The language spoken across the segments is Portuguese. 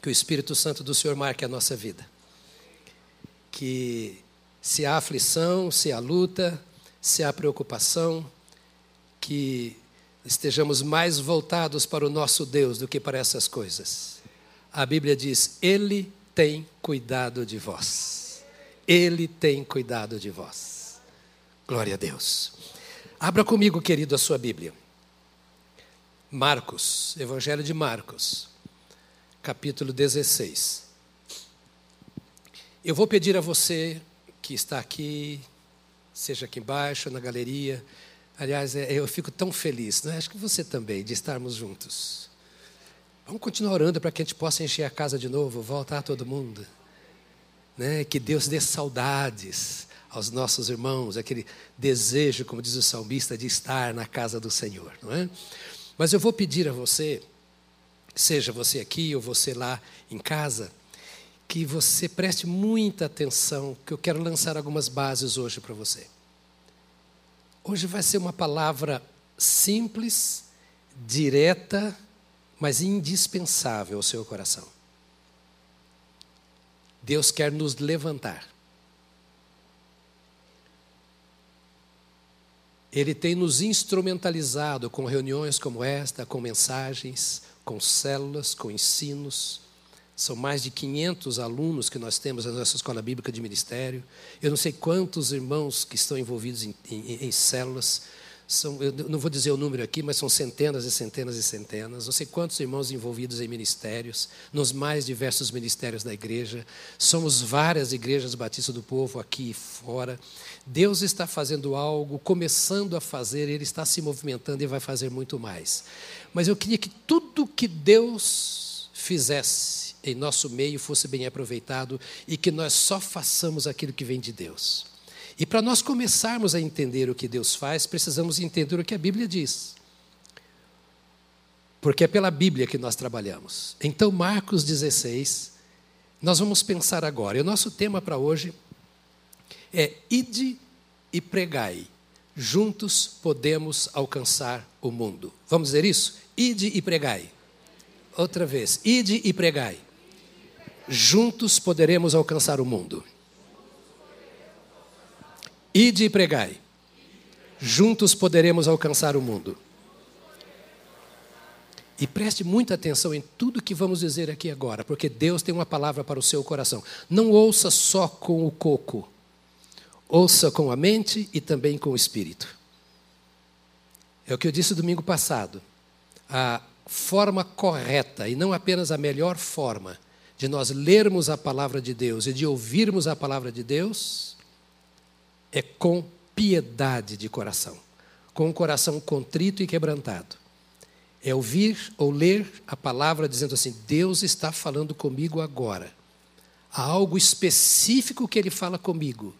Que o Espírito Santo do Senhor marque a nossa vida. Que se há aflição, se há luta, se há preocupação, que estejamos mais voltados para o nosso Deus do que para essas coisas. A Bíblia diz: Ele tem cuidado de vós. Ele tem cuidado de vós. Glória a Deus. Abra comigo, querido, a sua Bíblia. Marcos, Evangelho de Marcos, capítulo 16. Eu vou pedir a você que está aqui, seja aqui embaixo, na galeria. Aliás, é, eu fico tão feliz, né? acho que você também, de estarmos juntos. Vamos continuar orando para que a gente possa encher a casa de novo, voltar todo mundo. Né? Que Deus dê saudades aos nossos irmãos, aquele desejo, como diz o salmista, de estar na casa do Senhor. Não é? Mas eu vou pedir a você, seja você aqui ou você lá em casa, que você preste muita atenção, que eu quero lançar algumas bases hoje para você. Hoje vai ser uma palavra simples, direta, mas indispensável ao seu coração. Deus quer nos levantar. Ele tem nos instrumentalizado com reuniões como esta, com mensagens, com células, com ensinos. São mais de 500 alunos que nós temos na nossa escola bíblica de ministério. Eu não sei quantos irmãos que estão envolvidos em, em, em células. São, eu não vou dizer o número aqui, mas são centenas e centenas e centenas. Não sei quantos irmãos envolvidos em ministérios, nos mais diversos ministérios da igreja. Somos várias igrejas batistas do povo aqui e fora. Deus está fazendo algo, começando a fazer, Ele está se movimentando e vai fazer muito mais. Mas eu queria que tudo que Deus fizesse em nosso meio fosse bem aproveitado e que nós só façamos aquilo que vem de Deus. E para nós começarmos a entender o que Deus faz, precisamos entender o que a Bíblia diz. Porque é pela Bíblia que nós trabalhamos. Então, Marcos 16, nós vamos pensar agora. E o nosso tema para hoje é ide e pregai. Juntos podemos alcançar o mundo. Vamos dizer isso? Ide e pregai. Outra vez. Ide e pregai. Juntos poderemos alcançar o mundo. Ide e pregai. Juntos poderemos alcançar o mundo. E preste muita atenção em tudo que vamos dizer aqui agora, porque Deus tem uma palavra para o seu coração. Não ouça só com o coco Ouça com a mente e também com o espírito. É o que eu disse domingo passado. A forma correta, e não apenas a melhor forma, de nós lermos a palavra de Deus e de ouvirmos a palavra de Deus, é com piedade de coração, com o coração contrito e quebrantado. É ouvir ou ler a palavra dizendo assim: Deus está falando comigo agora. Há algo específico que Ele fala comigo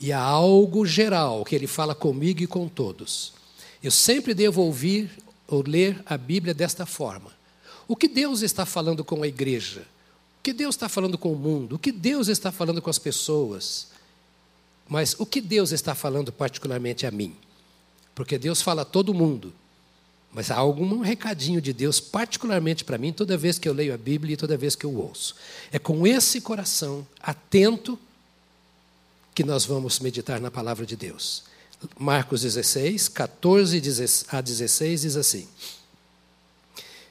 e há algo geral que ele fala comigo e com todos. Eu sempre devo ouvir ou ler a Bíblia desta forma. O que Deus está falando com a igreja? O que Deus está falando com o mundo? O que Deus está falando com as pessoas? Mas o que Deus está falando particularmente a mim? Porque Deus fala a todo mundo. Mas há algum recadinho de Deus, particularmente para mim, toda vez que eu leio a Bíblia e toda vez que eu ouço. É com esse coração atento que nós vamos meditar na palavra de Deus. Marcos 16, 14 a 16 diz assim: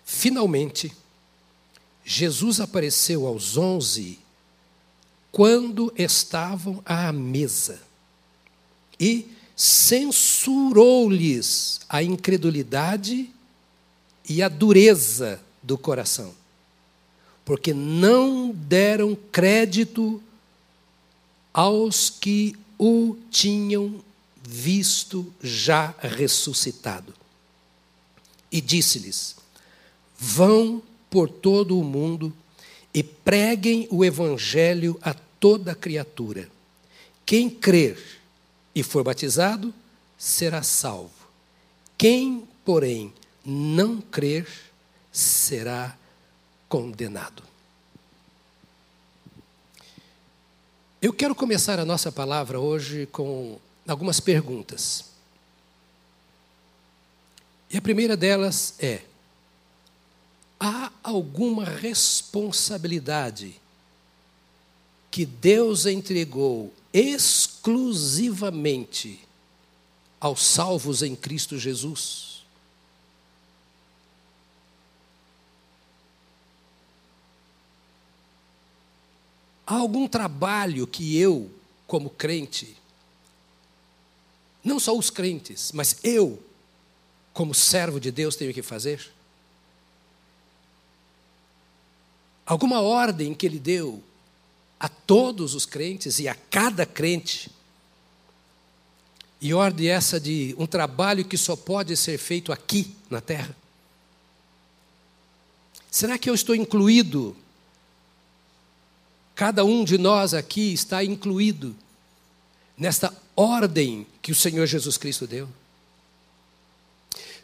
Finalmente, Jesus apareceu aos onze quando estavam à mesa e censurou-lhes a incredulidade e a dureza do coração, porque não deram crédito aos que o tinham visto já ressuscitado. E disse-lhes: Vão por todo o mundo e preguem o evangelho a toda criatura. Quem crer e for batizado será salvo. Quem, porém, não crer será condenado. Eu quero começar a nossa palavra hoje com algumas perguntas. E a primeira delas é: há alguma responsabilidade que Deus entregou exclusivamente aos salvos em Cristo Jesus? Há algum trabalho que eu, como crente, não só os crentes, mas eu, como servo de Deus, tenho que fazer? Alguma ordem que ele deu a todos os crentes e a cada crente. E ordem essa de um trabalho que só pode ser feito aqui na terra. Será que eu estou incluído? Cada um de nós aqui está incluído nesta ordem que o Senhor Jesus Cristo deu?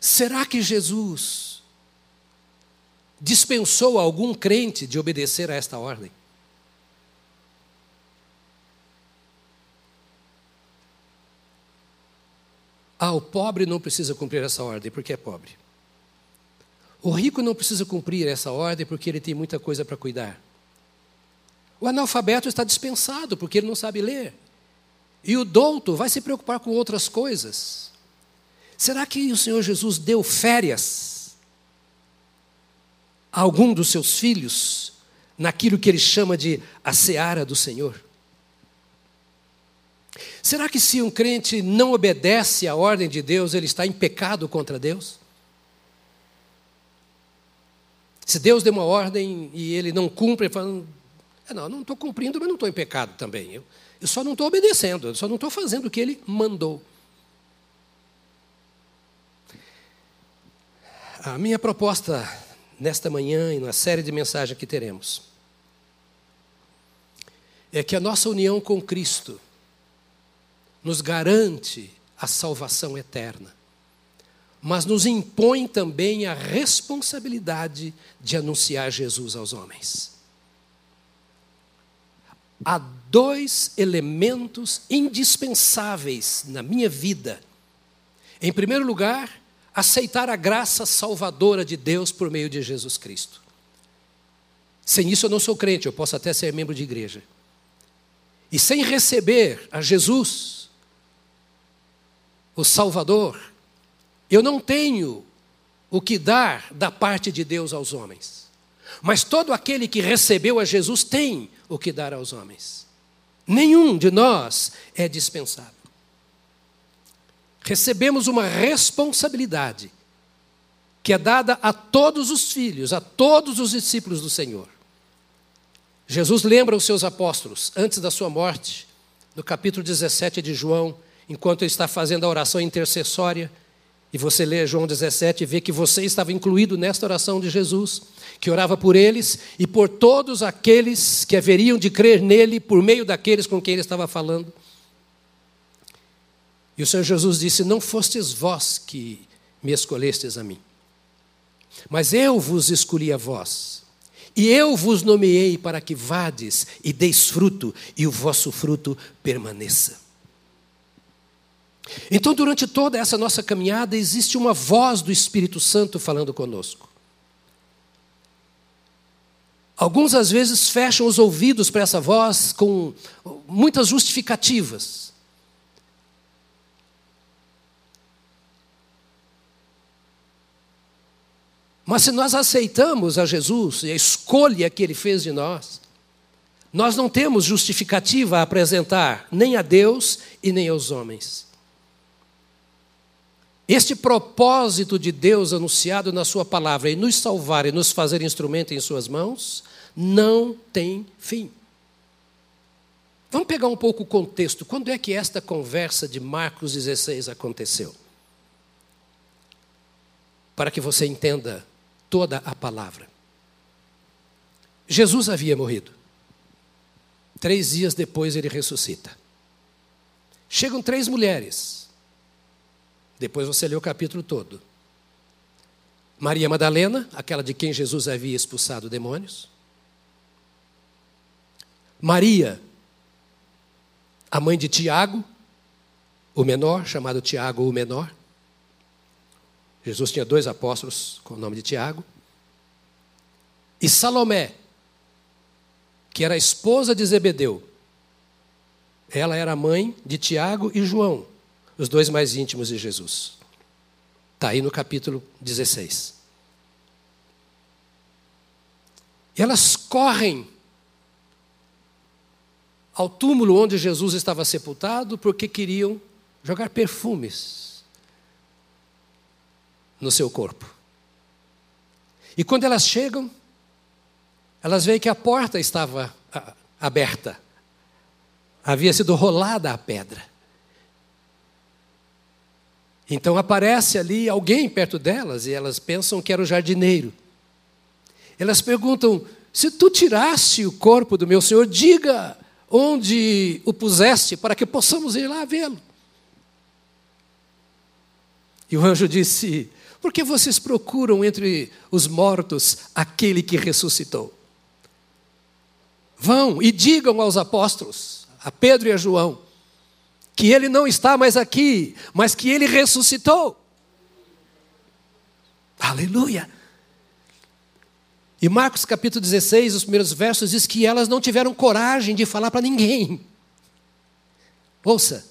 Será que Jesus dispensou algum crente de obedecer a esta ordem? Ah, o pobre não precisa cumprir essa ordem porque é pobre. O rico não precisa cumprir essa ordem porque ele tem muita coisa para cuidar. O analfabeto está dispensado porque ele não sabe ler. E o douto vai se preocupar com outras coisas. Será que o Senhor Jesus deu férias a algum dos seus filhos naquilo que ele chama de a seara do Senhor? Será que se um crente não obedece à ordem de Deus, ele está em pecado contra Deus? Se Deus deu uma ordem e ele não cumpre, ele fala, é, não, não estou cumprindo, mas não estou em pecado também. Eu, eu só não estou obedecendo, eu só não estou fazendo o que ele mandou. A minha proposta nesta manhã e na série de mensagens que teremos é que a nossa união com Cristo nos garante a salvação eterna, mas nos impõe também a responsabilidade de anunciar Jesus aos homens há dois elementos indispensáveis na minha vida. Em primeiro lugar, aceitar a graça salvadora de Deus por meio de Jesus Cristo. Sem isso eu não sou crente, eu posso até ser membro de igreja. E sem receber a Jesus, o Salvador, eu não tenho o que dar da parte de Deus aos homens. Mas todo aquele que recebeu a Jesus tem o que dar aos homens. Nenhum de nós é dispensável. Recebemos uma responsabilidade que é dada a todos os filhos, a todos os discípulos do Senhor. Jesus lembra os seus apóstolos antes da sua morte, no capítulo 17 de João, enquanto ele está fazendo a oração intercessória, e você lê João 17 e vê que você estava incluído nesta oração de Jesus que orava por eles e por todos aqueles que haveriam de crer nele por meio daqueles com quem ele estava falando. E o Senhor Jesus disse: Não fostes vós que me escolhestes a mim, mas eu vos escolhi a vós, e eu vos nomeei para que vades e deis fruto, e o vosso fruto permaneça. Então, durante toda essa nossa caminhada, existe uma voz do Espírito Santo falando conosco. Alguns, às vezes, fecham os ouvidos para essa voz com muitas justificativas. Mas se nós aceitamos a Jesus e a escolha que ele fez de nós, nós não temos justificativa a apresentar nem a Deus e nem aos homens. Este propósito de Deus anunciado na Sua palavra em nos salvar e nos fazer instrumento em Suas mãos não tem fim. Vamos pegar um pouco o contexto. Quando é que esta conversa de Marcos 16 aconteceu? Para que você entenda toda a palavra. Jesus havia morrido. Três dias depois ele ressuscita. Chegam três mulheres depois você lê o capítulo todo. Maria Madalena, aquela de quem Jesus havia expulsado demônios. Maria, a mãe de Tiago, o menor, chamado Tiago o menor. Jesus tinha dois apóstolos com o nome de Tiago. E Salomé, que era a esposa de Zebedeu, ela era mãe de Tiago e João, os dois mais íntimos de Jesus. Está aí no capítulo 16. E elas correm ao túmulo onde Jesus estava sepultado porque queriam jogar perfumes no seu corpo. E quando elas chegam, elas veem que a porta estava aberta. Havia sido rolada a pedra. Então aparece ali alguém perto delas e elas pensam que era o jardineiro. Elas perguntam: se tu tiraste o corpo do meu senhor, diga onde o puseste para que possamos ir lá vê-lo. E o anjo disse: Por que vocês procuram entre os mortos aquele que ressuscitou? Vão e digam aos apóstolos, a Pedro e a João, que ele não está mais aqui, mas que ele ressuscitou. Aleluia! E Marcos capítulo 16, os primeiros versos, diz que elas não tiveram coragem de falar para ninguém. Ouça,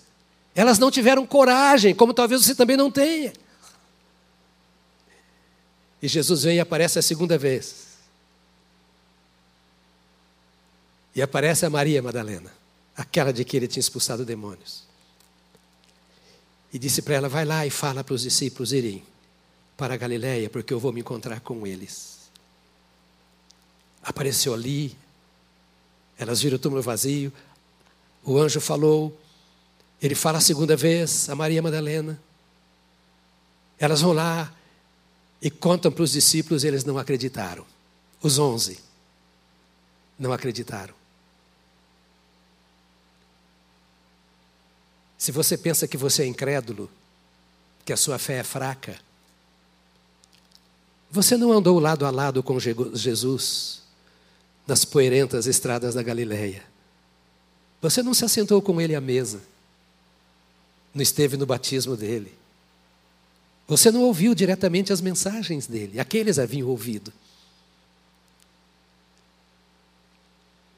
elas não tiveram coragem, como talvez você também não tenha. E Jesus vem e aparece a segunda vez. E aparece a Maria Madalena, aquela de que ele tinha expulsado demônios. E disse para ela: Vai lá e fala para os discípulos irem para a Galiléia, porque eu vou me encontrar com eles apareceu ali, elas viram o túmulo vazio, o anjo falou, ele fala a segunda vez, a Maria Madalena. Elas vão lá e contam para os discípulos, eles não acreditaram. Os onze não acreditaram. Se você pensa que você é incrédulo, que a sua fé é fraca, você não andou lado a lado com Jesus nas poeirentas estradas da Galileia. Você não se assentou com ele à mesa, não esteve no batismo dele. Você não ouviu diretamente as mensagens dele, aqueles haviam ouvido.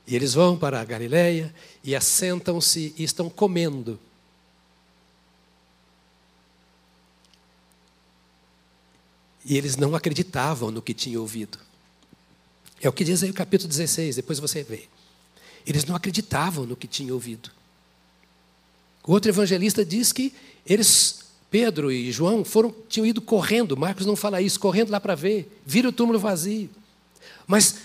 E eles vão para a Galileia e assentam-se e estão comendo. E eles não acreditavam no que tinham ouvido. É o que diz aí o capítulo 16, depois você vê. Eles não acreditavam no que tinham ouvido. O outro evangelista diz que eles, Pedro e João, foram, tinham ido correndo, Marcos não fala isso, correndo lá para ver, viram o túmulo vazio. Mas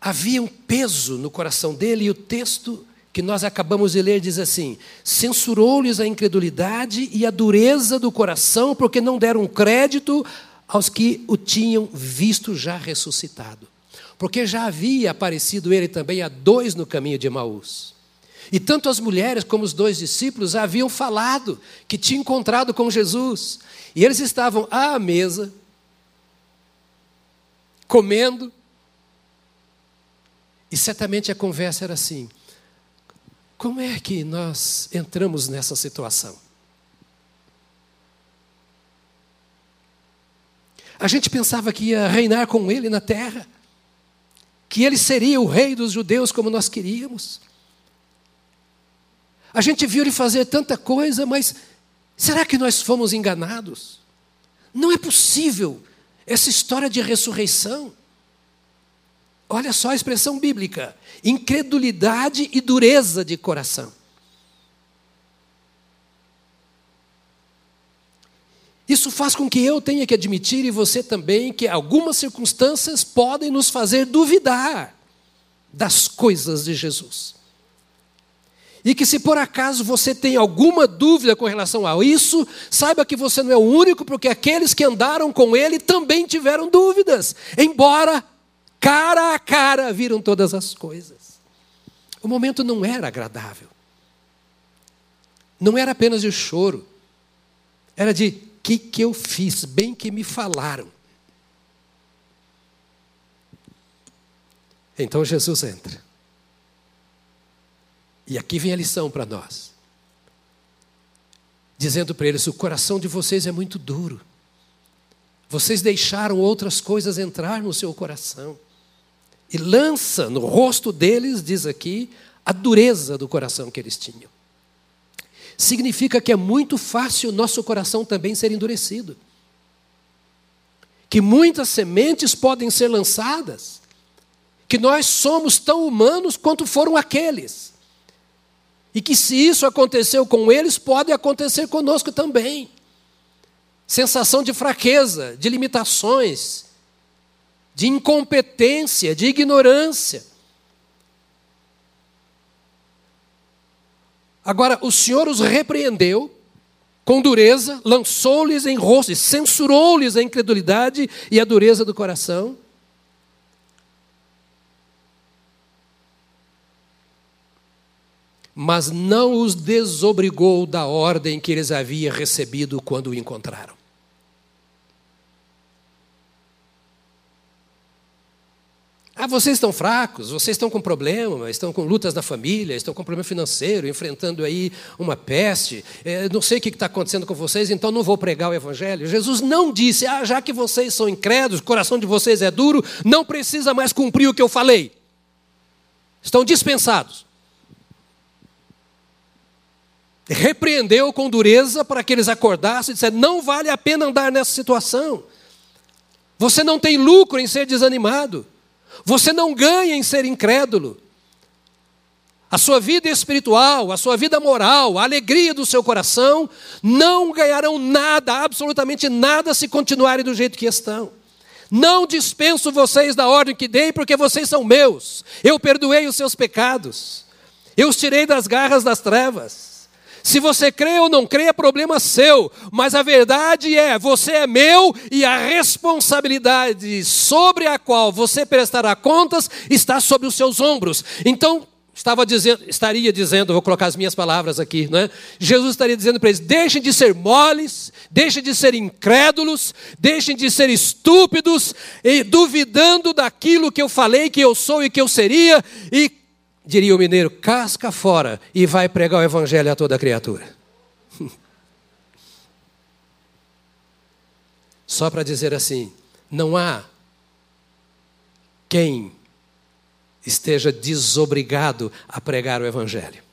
havia um peso no coração dele e o texto que nós acabamos de ler diz assim: censurou-lhes a incredulidade e a dureza do coração, porque não deram crédito aos que o tinham visto já ressuscitado. Porque já havia aparecido ele também a dois no caminho de Emaús. E tanto as mulheres como os dois discípulos haviam falado que tinham encontrado com Jesus. E eles estavam à mesa, comendo. E certamente a conversa era assim: como é que nós entramos nessa situação? A gente pensava que ia reinar com ele na terra, que ele seria o rei dos judeus como nós queríamos. A gente viu ele fazer tanta coisa, mas será que nós fomos enganados? Não é possível essa história de ressurreição. Olha só a expressão bíblica: incredulidade e dureza de coração. Isso faz com que eu tenha que admitir, e você também, que algumas circunstâncias podem nos fazer duvidar das coisas de Jesus. E que se por acaso você tem alguma dúvida com relação a isso, saiba que você não é o único, porque aqueles que andaram com ele também tiveram dúvidas, embora cara a cara viram todas as coisas. O momento não era agradável. Não era apenas de choro, era de que, que eu fiz? Bem que me falaram. Então Jesus entra. E aqui vem a lição para nós. Dizendo para eles: o coração de vocês é muito duro. Vocês deixaram outras coisas entrar no seu coração. E lança no rosto deles, diz aqui, a dureza do coração que eles tinham. Significa que é muito fácil nosso coração também ser endurecido. Que muitas sementes podem ser lançadas, que nós somos tão humanos quanto foram aqueles. E que se isso aconteceu com eles, pode acontecer conosco também. Sensação de fraqueza, de limitações, de incompetência, de ignorância. Agora, o Senhor os repreendeu com dureza, lançou-lhes em rosto, censurou-lhes a incredulidade e a dureza do coração. Mas não os desobrigou da ordem que eles haviam recebido quando o encontraram. Ah, vocês estão fracos, vocês estão com problemas, estão com lutas na família, estão com problema financeiro, enfrentando aí uma peste, é, não sei o que está acontecendo com vocês, então não vou pregar o Evangelho. Jesus não disse, ah, já que vocês são incrédulos, o coração de vocês é duro, não precisa mais cumprir o que eu falei. Estão dispensados. Repreendeu com dureza para que eles acordassem e disseram: não vale a pena andar nessa situação. Você não tem lucro em ser desanimado. Você não ganha em ser incrédulo. A sua vida espiritual, a sua vida moral, a alegria do seu coração não ganharão nada, absolutamente nada, se continuarem do jeito que estão. Não dispenso vocês da ordem que dei, porque vocês são meus. Eu perdoei os seus pecados. Eu os tirei das garras das trevas. Se você crê ou não crê, é problema seu. Mas a verdade é: você é meu e a responsabilidade sobre a qual você prestará contas está sobre os seus ombros. Então, estava dizendo, estaria dizendo, vou colocar as minhas palavras aqui, né? Jesus estaria dizendo para eles: deixem de ser moles, deixem de ser incrédulos, deixem de ser estúpidos e duvidando daquilo que eu falei que eu sou e que eu seria e diria o mineiro, casca fora e vai pregar o evangelho a toda criatura. Só para dizer assim, não há quem esteja desobrigado a pregar o evangelho.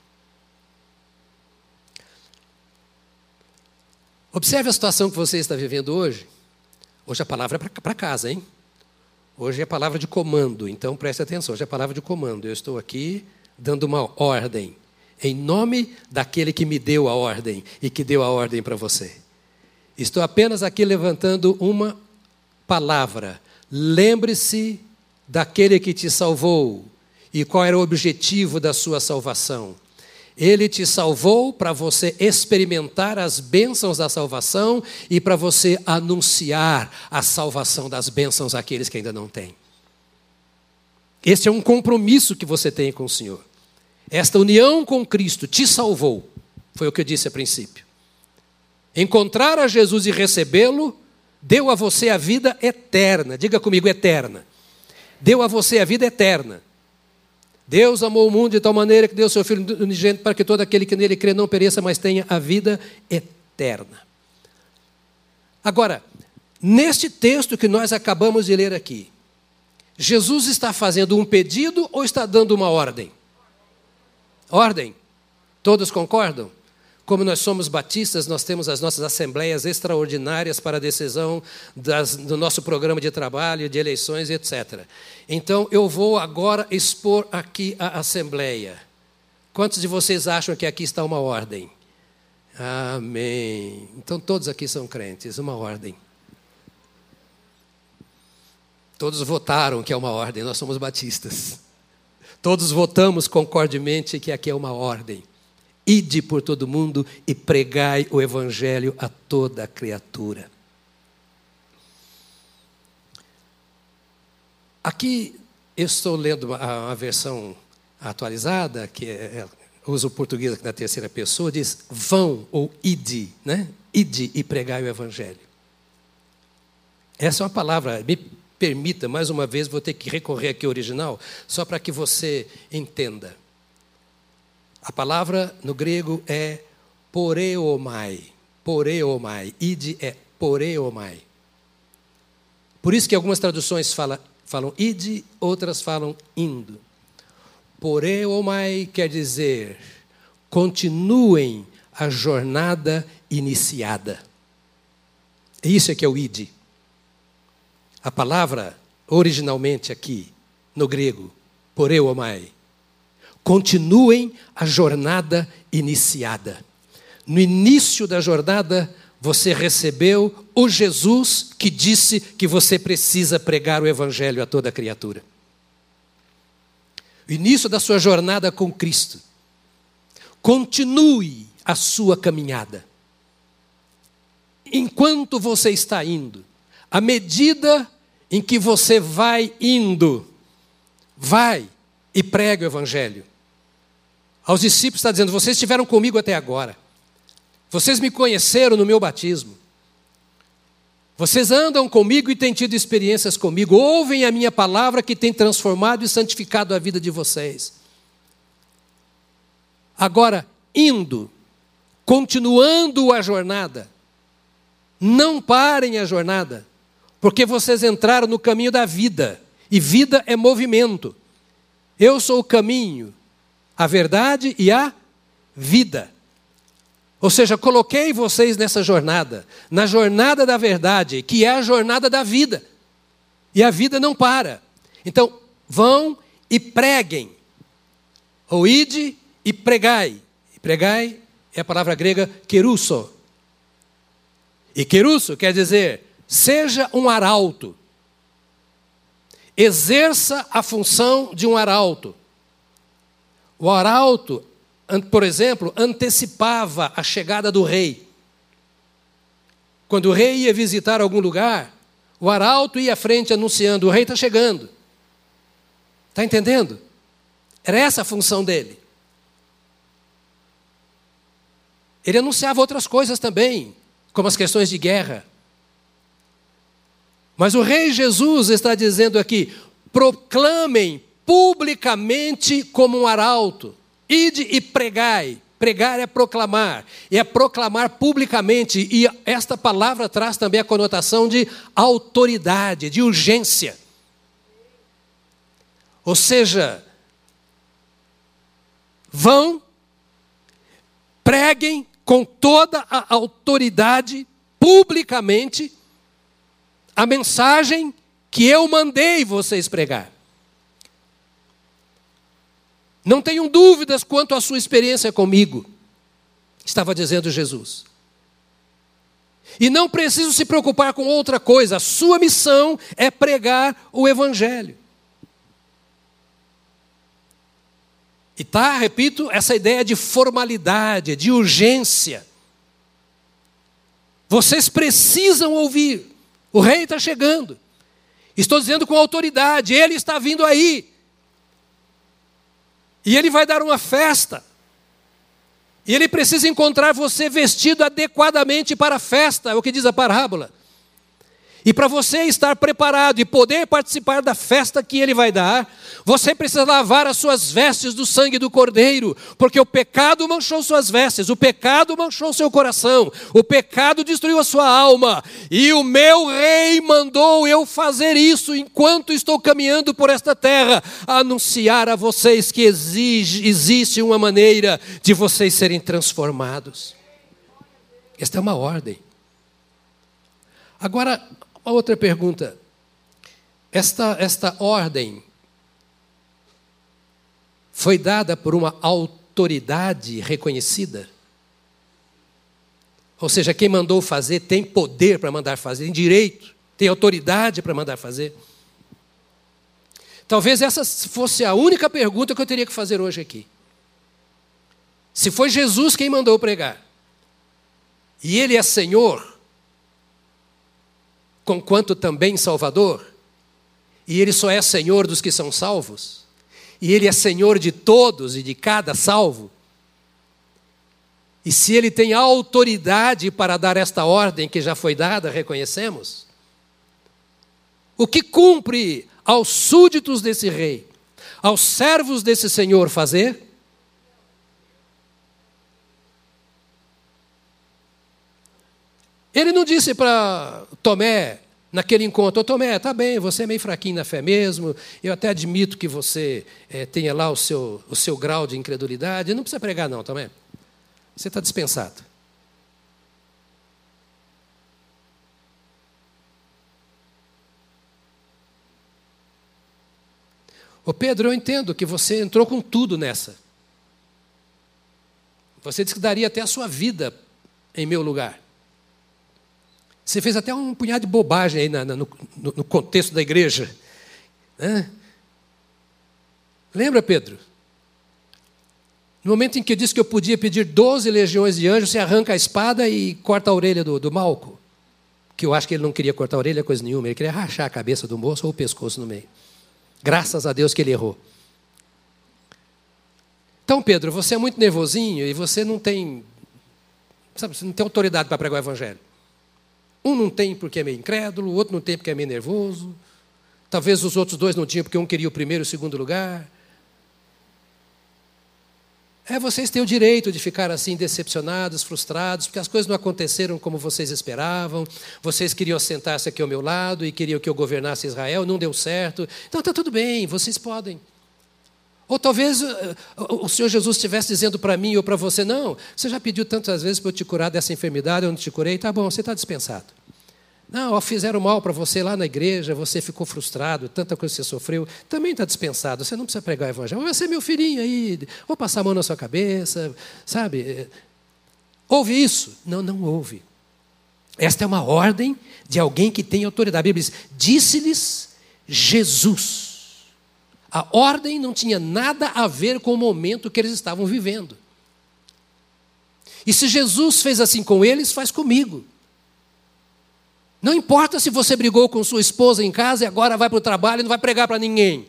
Observe a situação que você está vivendo hoje. Hoje a palavra é para casa, hein? Hoje é palavra de comando, então preste atenção, hoje é palavra de comando. Eu estou aqui dando uma ordem, em nome daquele que me deu a ordem e que deu a ordem para você. Estou apenas aqui levantando uma palavra. Lembre-se daquele que te salvou e qual era o objetivo da sua salvação. Ele te salvou para você experimentar as bênçãos da salvação e para você anunciar a salvação das bênçãos àqueles que ainda não têm. Este é um compromisso que você tem com o Senhor. Esta união com Cristo te salvou, foi o que eu disse a princípio. Encontrar a Jesus e recebê-lo deu a você a vida eterna. Diga comigo, eterna. Deu a você a vida eterna. Deus amou o mundo de tal maneira que deu seu Filho unigênito para que todo aquele que nele crê não pereça, mas tenha a vida eterna. Agora, neste texto que nós acabamos de ler aqui, Jesus está fazendo um pedido ou está dando uma ordem? Ordem. Todos concordam? Como nós somos batistas, nós temos as nossas assembleias extraordinárias para a decisão das, do nosso programa de trabalho, de eleições, etc. Então, eu vou agora expor aqui a assembleia. Quantos de vocês acham que aqui está uma ordem? Amém. Então, todos aqui são crentes, uma ordem. Todos votaram que é uma ordem, nós somos batistas. Todos votamos concordemente que aqui é uma ordem. Ide por todo mundo e pregai o evangelho a toda criatura. Aqui eu estou lendo a, versão atualizada, que é, é, usa o português na terceira pessoa, diz vão ou ide, né? Ide e pregai o evangelho. Essa é uma palavra, me permita, mais uma vez, vou ter que recorrer aqui ao original, só para que você entenda. A palavra no grego é poreomai. Poreomai. Ide é poreomai. Por isso que algumas traduções falam falam ide, outras falam indo. Poreomai quer dizer continuem a jornada iniciada. Isso é que é o ide. A palavra originalmente aqui no grego, poreomai, continuem a jornada iniciada. No início da jornada, você recebeu o Jesus que disse que você precisa pregar o Evangelho a toda criatura. O início da sua jornada com Cristo. Continue a sua caminhada. Enquanto você está indo, à medida em que você vai indo, vai e prega o Evangelho. Aos discípulos está dizendo: vocês estiveram comigo até agora. Vocês me conheceram no meu batismo. Vocês andam comigo e têm tido experiências comigo. Ouvem a minha palavra que tem transformado e santificado a vida de vocês. Agora, indo, continuando a jornada, não parem a jornada, porque vocês entraram no caminho da vida, e vida é movimento. Eu sou o caminho, a verdade e a vida. Ou seja, coloquei vocês nessa jornada, na jornada da verdade, que é a jornada da vida. E a vida não para. Então, vão e preguem. Ou ide e pregai. E pregai é a palavra grega querusso. E querusso quer dizer, seja um arauto. Exerça a função de um arauto. O arauto por exemplo, antecipava a chegada do rei. Quando o rei ia visitar algum lugar, o arauto ia à frente anunciando: o rei está chegando. Está entendendo? Era essa a função dele. Ele anunciava outras coisas também, como as questões de guerra. Mas o rei Jesus está dizendo aqui: proclamem publicamente como um arauto. Ide e pregai. Pregar é proclamar, é proclamar publicamente, e esta palavra traz também a conotação de autoridade, de urgência. Ou seja, vão, preguem com toda a autoridade, publicamente, a mensagem que eu mandei vocês pregar. Não tenham dúvidas quanto à sua experiência comigo, estava dizendo Jesus. E não preciso se preocupar com outra coisa, a sua missão é pregar o Evangelho. E tá, repito, essa ideia de formalidade, de urgência. Vocês precisam ouvir. O rei está chegando. Estou dizendo com autoridade, ele está vindo aí. E ele vai dar uma festa. E ele precisa encontrar você vestido adequadamente para a festa, é o que diz a parábola. E para você estar preparado e poder participar da festa que ele vai dar, você precisa lavar as suas vestes do sangue do Cordeiro, porque o pecado manchou suas vestes, o pecado manchou seu coração, o pecado destruiu a sua alma, e o meu rei mandou eu fazer isso enquanto estou caminhando por esta terra, anunciar a vocês que exige, existe uma maneira de vocês serem transformados. Esta é uma ordem. Agora, outra pergunta. Esta, esta ordem foi dada por uma autoridade reconhecida? Ou seja, quem mandou fazer tem poder para mandar fazer, tem direito, tem autoridade para mandar fazer. Talvez essa fosse a única pergunta que eu teria que fazer hoje aqui. Se foi Jesus quem mandou pregar, e Ele é Senhor, conquanto também Salvador, e Ele só é Senhor dos que são salvos, e Ele é Senhor de todos e de cada salvo. E se Ele tem autoridade para dar esta ordem que já foi dada, reconhecemos? O que cumpre aos súditos desse rei, aos servos desse Senhor fazer? Ele não disse para Tomé, naquele encontro, ô Tomé, tá bem, você é meio fraquinho na fé mesmo, eu até admito que você é, tenha lá o seu, o seu grau de incredulidade, não precisa pregar não, Tomé. Você está dispensado. Ô Pedro, eu entendo que você entrou com tudo nessa. Você disse que daria até a sua vida em meu lugar. Você fez até um punhado de bobagem aí na, na, no, no, contexto da igreja. Né? Lembra, Pedro? No momento em que eu disse que eu podia pedir 12 legiões de anjos, você arranca a espada e corta a orelha do, do Malco. Que eu acho que ele não queria cortar a orelha, coisa nenhuma, ele queria rachar a cabeça do moço ou o pescoço no meio. Graças a Deus que ele errou. Então, Pedro, você é muito nervosinho e você não tem. Sabe, você não tem autoridade para pregar o evangelho. Um não tem porque é meio incrédulo, o outro não tem porque é meio nervoso. Talvez os outros dois não tinham porque um queria o primeiro e o segundo lugar. É, vocês têm o direito de ficar assim decepcionados, frustrados, porque as coisas não aconteceram como vocês esperavam. Vocês queriam sentar-se aqui ao meu lado e queriam que eu governasse Israel, não deu certo. Então está tudo bem, vocês podem. Ou talvez uh, o Senhor Jesus estivesse dizendo para mim ou para você: não, você já pediu tantas vezes para eu te curar dessa enfermidade, eu não te curei, tá bom, você está dispensado. Não, fizeram mal para você lá na igreja, você ficou frustrado, tanta coisa você sofreu, também está dispensado, você não precisa pregar o evangelho. Vai ser meu filhinho aí, vou passar a mão na sua cabeça, sabe? Ouve isso? Não, não ouve. Esta é uma ordem de alguém que tem autoridade. A Bíblia diz: disse-lhes Jesus. A ordem não tinha nada a ver com o momento que eles estavam vivendo. E se Jesus fez assim com eles, faz comigo. Não importa se você brigou com sua esposa em casa e agora vai para o trabalho e não vai pregar para ninguém.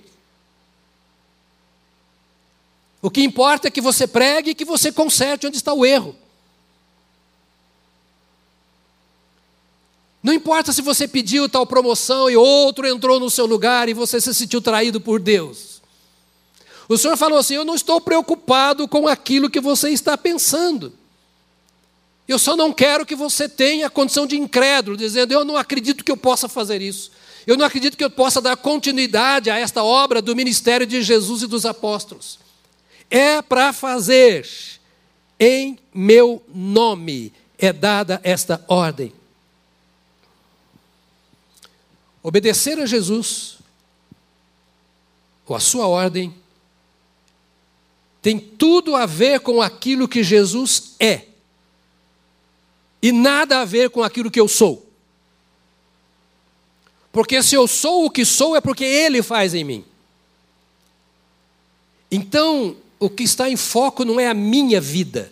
O que importa é que você pregue e que você conserte onde está o erro. Não importa se você pediu tal promoção e outro entrou no seu lugar e você se sentiu traído por Deus. O Senhor falou assim: Eu não estou preocupado com aquilo que você está pensando. Eu só não quero que você tenha a condição de incrédulo, dizendo: Eu não acredito que eu possa fazer isso. Eu não acredito que eu possa dar continuidade a esta obra do ministério de Jesus e dos apóstolos. É para fazer em meu nome é dada esta ordem. Obedecer a Jesus, ou a sua ordem, tem tudo a ver com aquilo que Jesus é e nada a ver com aquilo que eu sou. Porque se eu sou o que sou, é porque Ele faz em mim. Então, o que está em foco não é a minha vida.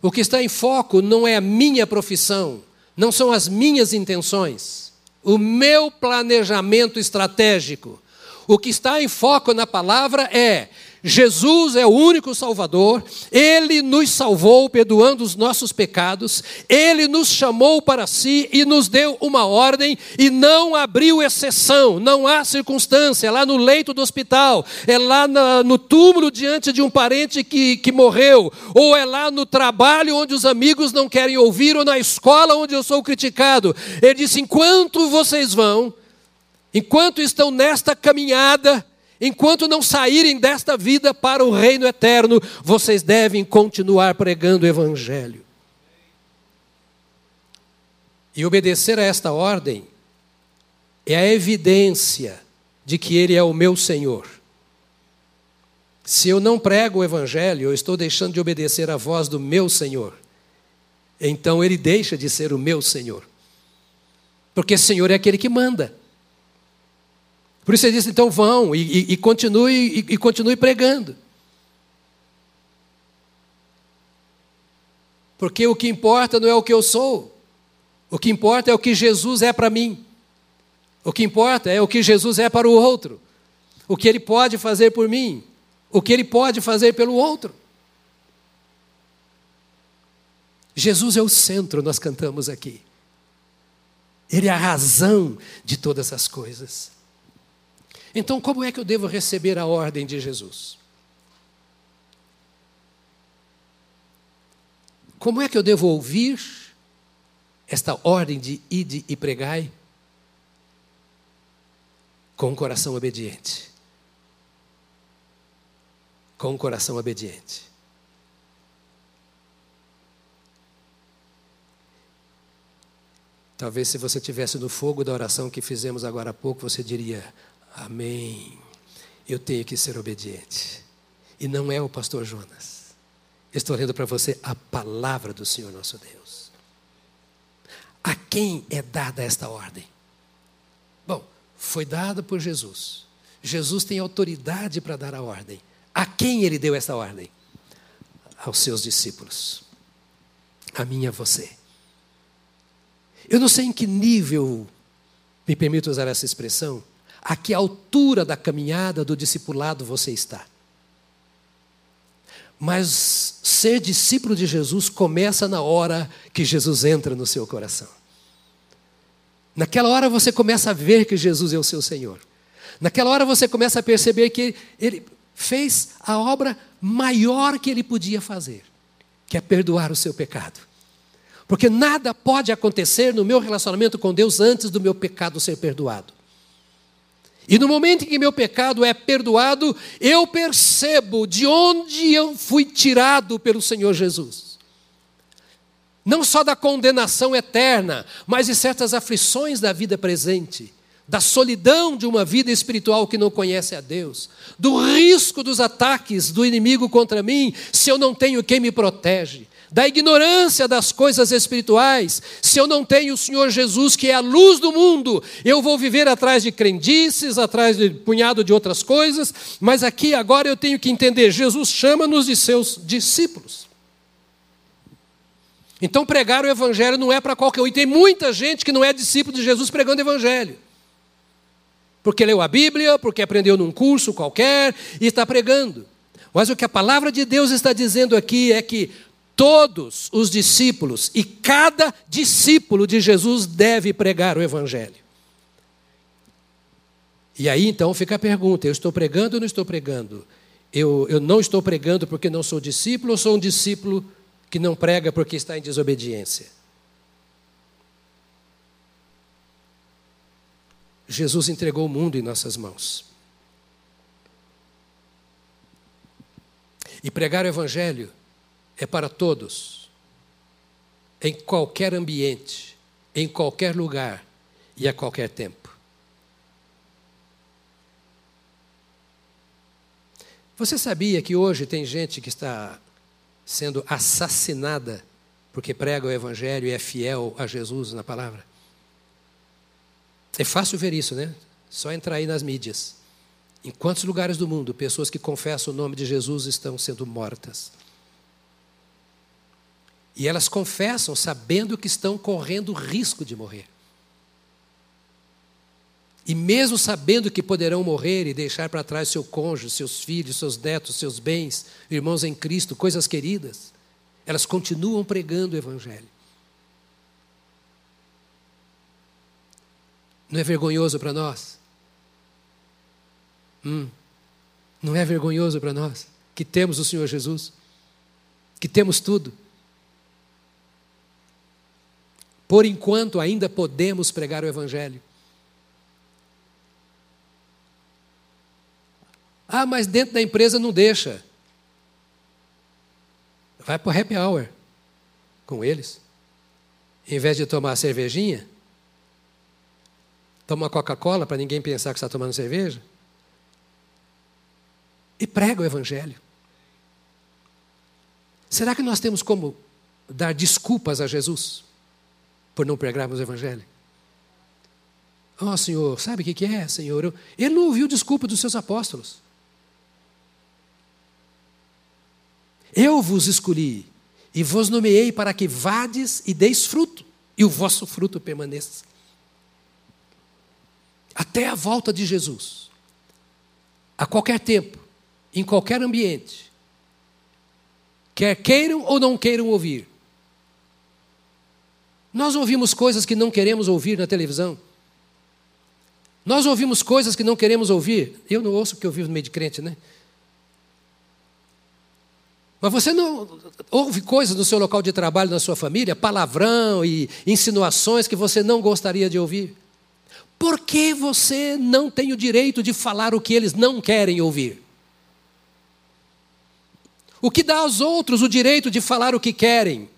O que está em foco não é a minha profissão, não são as minhas intenções, o meu planejamento estratégico. O que está em foco na palavra é Jesus é o único Salvador, Ele nos salvou, perdoando os nossos pecados, Ele nos chamou para si e nos deu uma ordem e não abriu exceção, não há circunstância, é lá no leito do hospital, é lá no túmulo diante de um parente que, que morreu, ou é lá no trabalho onde os amigos não querem ouvir, ou na escola onde eu sou criticado. Ele disse: enquanto vocês vão, enquanto estão nesta caminhada, Enquanto não saírem desta vida para o reino eterno, vocês devem continuar pregando o Evangelho. E obedecer a esta ordem é a evidência de que Ele é o meu Senhor. Se eu não prego o Evangelho, eu estou deixando de obedecer a voz do meu Senhor. Então Ele deixa de ser o meu Senhor. Porque Senhor é aquele que manda. Por isso ele disse: então vão e, e, e continue, e, e continue pregando. Porque o que importa não é o que eu sou, o que importa é o que Jesus é para mim. O que importa é o que Jesus é para o outro, o que ele pode fazer por mim, o que ele pode fazer pelo outro. Jesus é o centro, nós cantamos aqui. Ele é a razão de todas as coisas. Então, como é que eu devo receber a ordem de Jesus? Como é que eu devo ouvir esta ordem de ide e pregai? com um coração obediente. Com um coração obediente. Talvez se você tivesse no fogo da oração que fizemos agora há pouco, você diria: Amém. Eu tenho que ser obediente. E não é o pastor Jonas. Estou lendo para você a palavra do Senhor nosso Deus. A quem é dada esta ordem? Bom, foi dada por Jesus. Jesus tem autoridade para dar a ordem. A quem ele deu essa ordem? Aos seus discípulos. A mim e a você. Eu não sei em que nível, me permito usar essa expressão, a que altura da caminhada do discipulado você está. Mas ser discípulo de Jesus começa na hora que Jesus entra no seu coração. Naquela hora você começa a ver que Jesus é o seu Senhor. Naquela hora você começa a perceber que ele fez a obra maior que ele podia fazer, que é perdoar o seu pecado. Porque nada pode acontecer no meu relacionamento com Deus antes do meu pecado ser perdoado. E no momento em que meu pecado é perdoado, eu percebo de onde eu fui tirado pelo Senhor Jesus. Não só da condenação eterna, mas de certas aflições da vida presente, da solidão de uma vida espiritual que não conhece a Deus, do risco dos ataques do inimigo contra mim, se eu não tenho quem me protege, da ignorância das coisas espirituais, se eu não tenho o Senhor Jesus, que é a luz do mundo, eu vou viver atrás de crendices, atrás de punhado de outras coisas, mas aqui agora eu tenho que entender: Jesus chama-nos de seus discípulos. Então pregar o evangelho não é para qualquer um, e tem muita gente que não é discípulo de Jesus pregando evangelho. Porque leu a Bíblia, porque aprendeu num curso qualquer e está pregando. Mas o que a palavra de Deus está dizendo aqui é que Todos os discípulos e cada discípulo de Jesus deve pregar o Evangelho. E aí então fica a pergunta: eu estou pregando ou não estou pregando? Eu, eu não estou pregando porque não sou discípulo ou sou um discípulo que não prega porque está em desobediência? Jesus entregou o mundo em nossas mãos. E pregar o Evangelho é para todos, em qualquer ambiente, em qualquer lugar e a qualquer tempo. Você sabia que hoje tem gente que está sendo assassinada porque prega o Evangelho e é fiel a Jesus na palavra? É fácil ver isso, né? Só entrar aí nas mídias. Em quantos lugares do mundo pessoas que confessam o nome de Jesus estão sendo mortas? E elas confessam sabendo que estão correndo risco de morrer. E mesmo sabendo que poderão morrer e deixar para trás seu cônjuge, seus filhos, seus netos, seus bens, irmãos em Cristo, coisas queridas, elas continuam pregando o Evangelho. Não é vergonhoso para nós? Hum, não é vergonhoso para nós que temos o Senhor Jesus, que temos tudo, Por enquanto, ainda podemos pregar o Evangelho. Ah, mas dentro da empresa não deixa. Vai para o happy hour com eles. Em vez de tomar cervejinha, toma Coca-Cola para ninguém pensar que está tomando cerveja. E prega o Evangelho. Será que nós temos como dar desculpas a Jesus? Por não pregarmos o Evangelho? Oh, Senhor, sabe o que é, Senhor? Ele não ouviu desculpa dos seus apóstolos. Eu vos escolhi e vos nomeei para que vades e deis fruto, e o vosso fruto permaneça. Até a volta de Jesus, a qualquer tempo, em qualquer ambiente, quer queiram ou não queiram ouvir, nós ouvimos coisas que não queremos ouvir na televisão. Nós ouvimos coisas que não queremos ouvir. Eu não ouço porque eu vivo no meio de crente, né? Mas você não ouve coisas no seu local de trabalho, na sua família, palavrão e insinuações que você não gostaria de ouvir. Por que você não tem o direito de falar o que eles não querem ouvir? O que dá aos outros o direito de falar o que querem?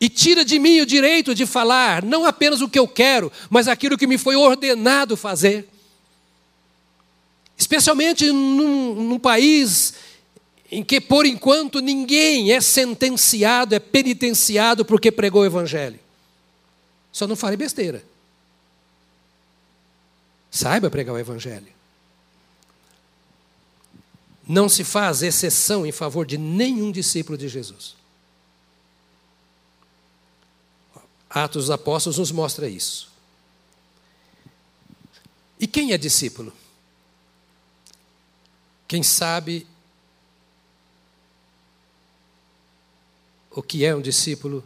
E tira de mim o direito de falar não apenas o que eu quero, mas aquilo que me foi ordenado fazer. Especialmente num, num país em que, por enquanto, ninguém é sentenciado, é penitenciado porque pregou o Evangelho. Só não fale besteira. Saiba pregar o Evangelho. Não se faz exceção em favor de nenhum discípulo de Jesus. Atos dos Apóstolos nos mostra isso. E quem é discípulo? Quem sabe o que é um discípulo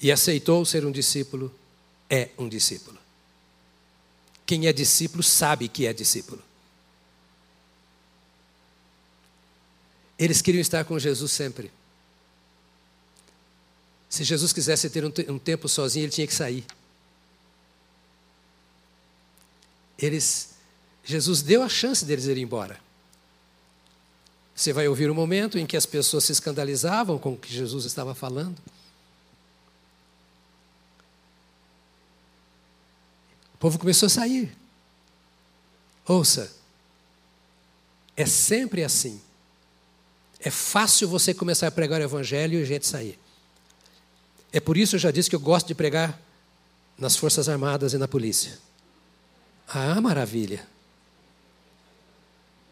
e aceitou ser um discípulo, é um discípulo. Quem é discípulo sabe que é discípulo. Eles queriam estar com Jesus sempre. Se Jesus quisesse ter um, tempo sozinho, ele tinha que sair. Eles, Jesus deu a chance deles irem embora. Você vai ouvir um momento em que as pessoas se escandalizavam com o que Jesus estava falando. O povo começou a sair. Ouça, é sempre assim. É fácil você começar a pregar o evangelho e a gente sair. É por isso eu já disse que eu gosto de pregar nas Forças Armadas e na polícia. Ah, maravilha.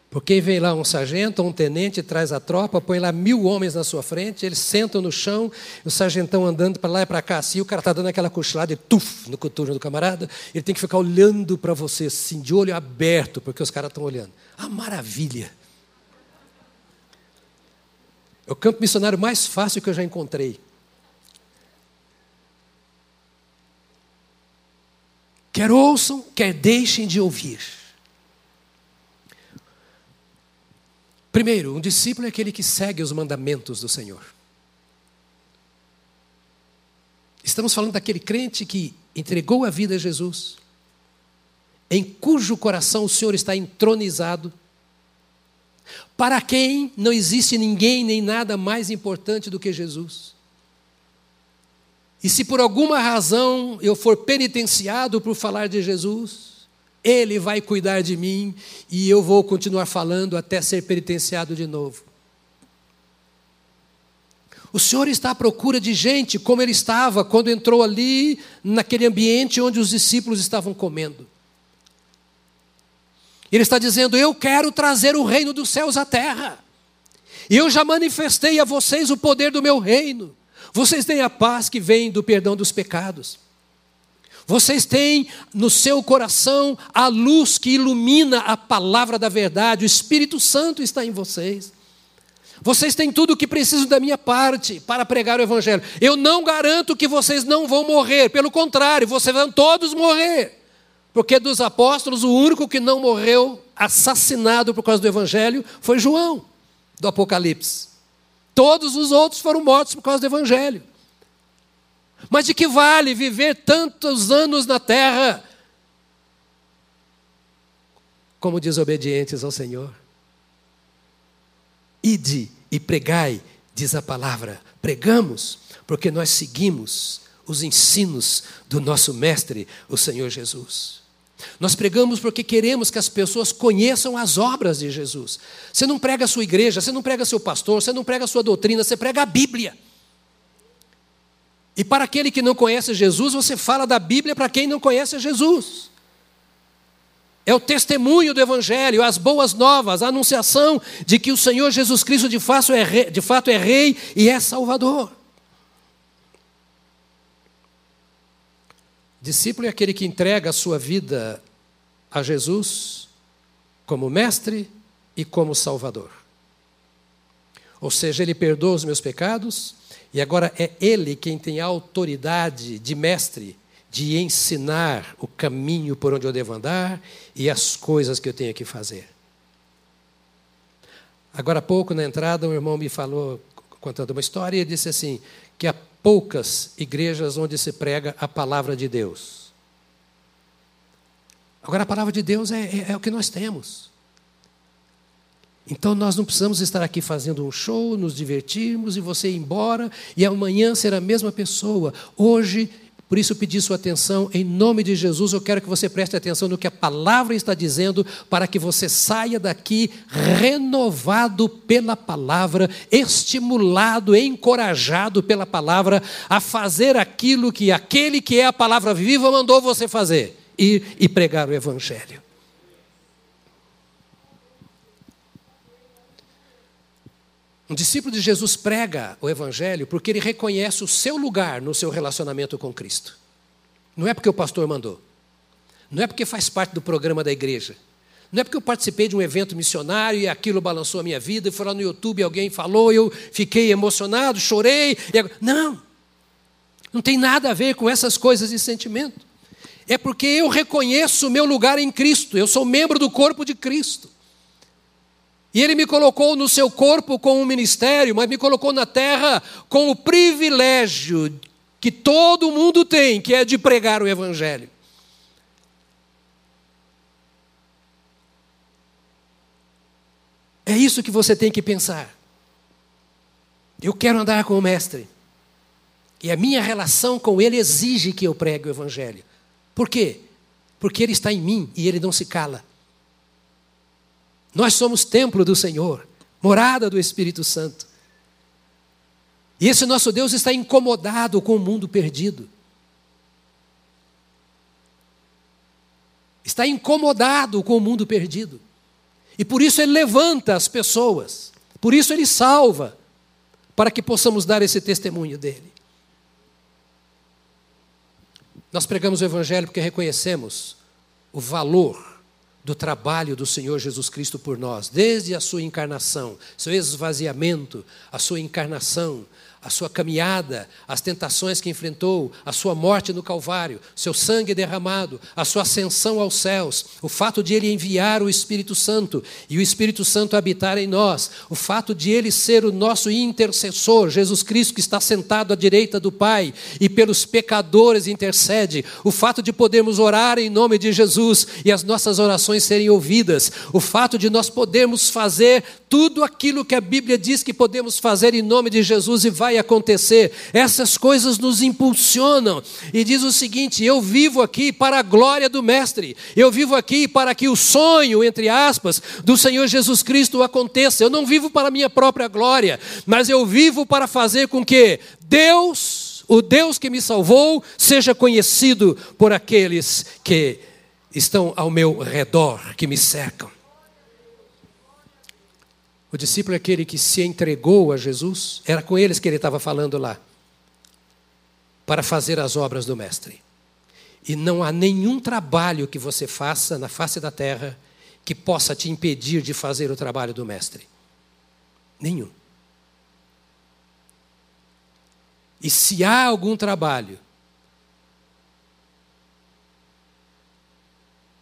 Porque vem lá um sargento, um tenente, traz a tropa, põe lá mil homens na sua frente, eles sentam no chão, o sargentão andando para lá e para cá, assim, o cara está dando aquela cochilada e tuf, no coturno do camarada, ele tem que ficar olhando para você, assim, de olho aberto, porque os caras estão olhando. Ah, maravilha! É o campo missionário mais fácil que eu já encontrei. Quer ouçam, quer deixem de ouvir. Primeiro, um discípulo é aquele que segue os mandamentos do Senhor. Estamos falando daquele crente que entregou a vida a Jesus, em cujo coração o Senhor está entronizado, para quem não existe ninguém nem nada mais importante do que Jesus. E se por alguma razão eu for penitenciado por falar de Jesus, ele vai cuidar de mim e eu vou continuar falando até ser penitenciado de novo. O Senhor está à procura de gente como ele estava quando entrou ali naquele ambiente onde os discípulos estavam comendo. Ele está dizendo: Eu quero trazer o reino dos céus à terra. E eu já manifestei a vocês o poder do meu reino. Vocês têm a paz que vem do perdão dos pecados. Vocês têm no seu coração a luz que ilumina a palavra da verdade, o Espírito Santo está em vocês. Vocês têm tudo o que precisam da minha parte para pregar o Evangelho. Eu não garanto que vocês não vão morrer, pelo contrário, vocês vão todos morrer. Porque dos apóstolos, o único que não morreu assassinado por causa do Evangelho foi João, do Apocalipse. Todos os outros foram mortos por causa do Evangelho. Mas de que vale viver tantos anos na terra como desobedientes ao Senhor? Ide e pregai, diz a palavra. Pregamos porque nós seguimos os ensinos do nosso Mestre, o Senhor Jesus. Nós pregamos porque queremos que as pessoas conheçam as obras de Jesus. Você não prega a sua igreja, você não prega seu pastor, você não prega a sua doutrina, você prega a Bíblia. E para aquele que não conhece Jesus, você fala da Bíblia para quem não conhece Jesus. É o testemunho do Evangelho, as boas novas, a anunciação de que o Senhor Jesus Cristo de fato é rei, de fato é rei e é Salvador. Discípulo é aquele que entrega a sua vida a Jesus como mestre e como Salvador. Ou seja, ele perdoa os meus pecados, e agora é ele quem tem a autoridade de mestre de ensinar o caminho por onde eu devo andar e as coisas que eu tenho que fazer. Agora há pouco, na entrada, um irmão me falou, contando uma história, e disse assim: que a poucas igrejas onde se prega a palavra de Deus. Agora, a palavra de Deus é, é, é o que nós temos. Então nós não precisamos estar aqui fazendo um show, nos divertirmos e você ir embora e amanhã ser a mesma pessoa. Hoje, por isso pedi sua atenção, em nome de Jesus, eu quero que você preste atenção no que a palavra está dizendo, para que você saia daqui renovado pela palavra, estimulado, encorajado pela palavra a fazer aquilo que aquele que é a palavra viva mandou você fazer: ir e pregar o Evangelho. Um discípulo de Jesus prega o Evangelho porque ele reconhece o seu lugar no seu relacionamento com Cristo. Não é porque o pastor mandou. Não é porque faz parte do programa da igreja. Não é porque eu participei de um evento missionário e aquilo balançou a minha vida, e foi lá no YouTube alguém falou, eu fiquei emocionado, chorei. Agora... Não. Não tem nada a ver com essas coisas e sentimento. É porque eu reconheço o meu lugar em Cristo, eu sou membro do corpo de Cristo. E Ele me colocou no seu corpo com um ministério, mas me colocou na terra com o privilégio que todo mundo tem, que é de pregar o Evangelho. É isso que você tem que pensar. Eu quero andar com o Mestre. E a minha relação com Ele exige que eu pregue o Evangelho. Por quê? Porque Ele está em mim e Ele não se cala. Nós somos templo do Senhor, morada do Espírito Santo. E esse nosso Deus está incomodado com o mundo perdido. Está incomodado com o mundo perdido. E por isso ele levanta as pessoas. Por isso ele salva, para que possamos dar esse testemunho dele. Nós pregamos o Evangelho porque reconhecemos o valor do trabalho do Senhor Jesus Cristo por nós, desde a sua encarnação, seu esvaziamento, a sua encarnação, a sua caminhada, as tentações que enfrentou, a sua morte no Calvário, seu sangue derramado, a sua ascensão aos céus, o fato de ele enviar o Espírito Santo e o Espírito Santo habitar em nós, o fato de ele ser o nosso intercessor, Jesus Cristo que está sentado à direita do Pai e pelos pecadores intercede, o fato de podermos orar em nome de Jesus e as nossas orações serem ouvidas, o fato de nós podermos fazer tudo aquilo que a Bíblia diz que podemos fazer em nome de Jesus e vai acontecer. Essas coisas nos impulsionam. E diz o seguinte: eu vivo aqui para a glória do Mestre. Eu vivo aqui para que o sonho, entre aspas, do Senhor Jesus Cristo aconteça. Eu não vivo para a minha própria glória, mas eu vivo para fazer com que Deus, o Deus que me salvou, seja conhecido por aqueles que estão ao meu redor, que me cercam. O discípulo é aquele que se entregou a Jesus, era com eles que ele estava falando lá, para fazer as obras do Mestre. E não há nenhum trabalho que você faça na face da terra que possa te impedir de fazer o trabalho do Mestre. Nenhum. E se há algum trabalho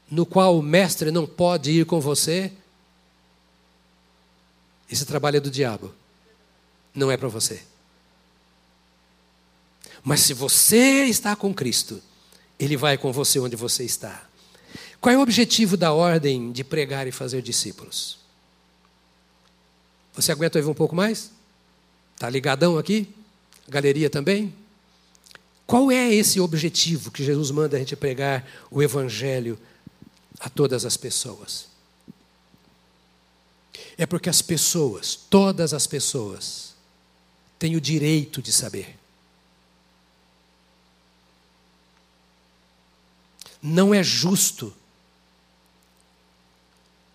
no qual o Mestre não pode ir com você, esse trabalho é do diabo. Não é para você. Mas se você está com Cristo, Ele vai com você onde você está. Qual é o objetivo da ordem de pregar e fazer discípulos? Você aguenta ouvir um pouco mais? Está ligadão aqui? Galeria também? Qual é esse objetivo que Jesus manda a gente pregar o Evangelho a todas as pessoas? É porque as pessoas, todas as pessoas, têm o direito de saber. Não é justo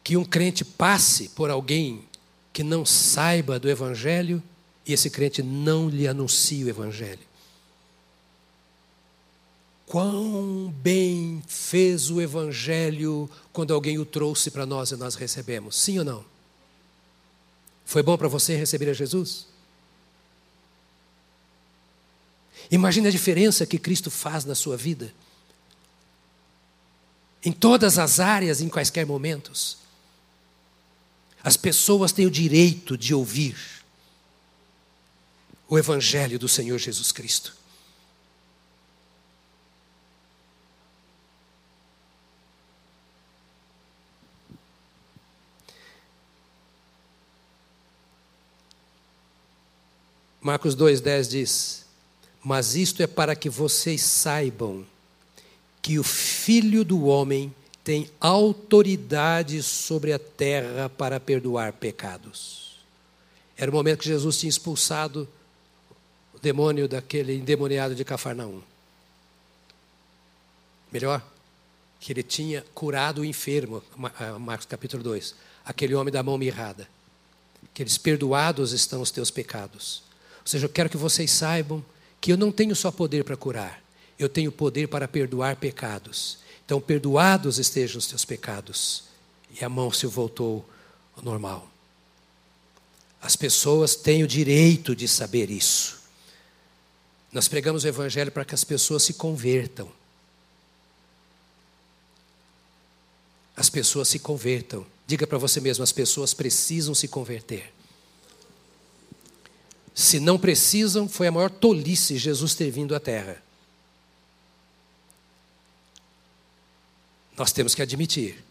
que um crente passe por alguém que não saiba do Evangelho e esse crente não lhe anuncie o Evangelho. Quão bem fez o Evangelho quando alguém o trouxe para nós e nós recebemos, sim ou não? Foi bom para você receber a Jesus? Imagine a diferença que Cristo faz na sua vida. Em todas as áreas, em quaisquer momentos. As pessoas têm o direito de ouvir o Evangelho do Senhor Jesus Cristo. Marcos 2,10 diz: Mas isto é para que vocês saibam que o Filho do Homem tem autoridade sobre a terra para perdoar pecados. Era o momento que Jesus tinha expulsado o demônio daquele endemoniado de Cafarnaum. Melhor, que ele tinha curado o enfermo, Marcos capítulo 2, aquele homem da mão mirrada. Que eles perdoados estão os teus pecados. Seja, eu quero que vocês saibam que eu não tenho só poder para curar, eu tenho poder para perdoar pecados. Então, perdoados estejam os teus pecados. E a mão se voltou ao normal. As pessoas têm o direito de saber isso. Nós pregamos o Evangelho para que as pessoas se convertam. As pessoas se convertam. Diga para você mesmo: as pessoas precisam se converter. Se não precisam, foi a maior tolice Jesus ter vindo à Terra. Nós temos que admitir.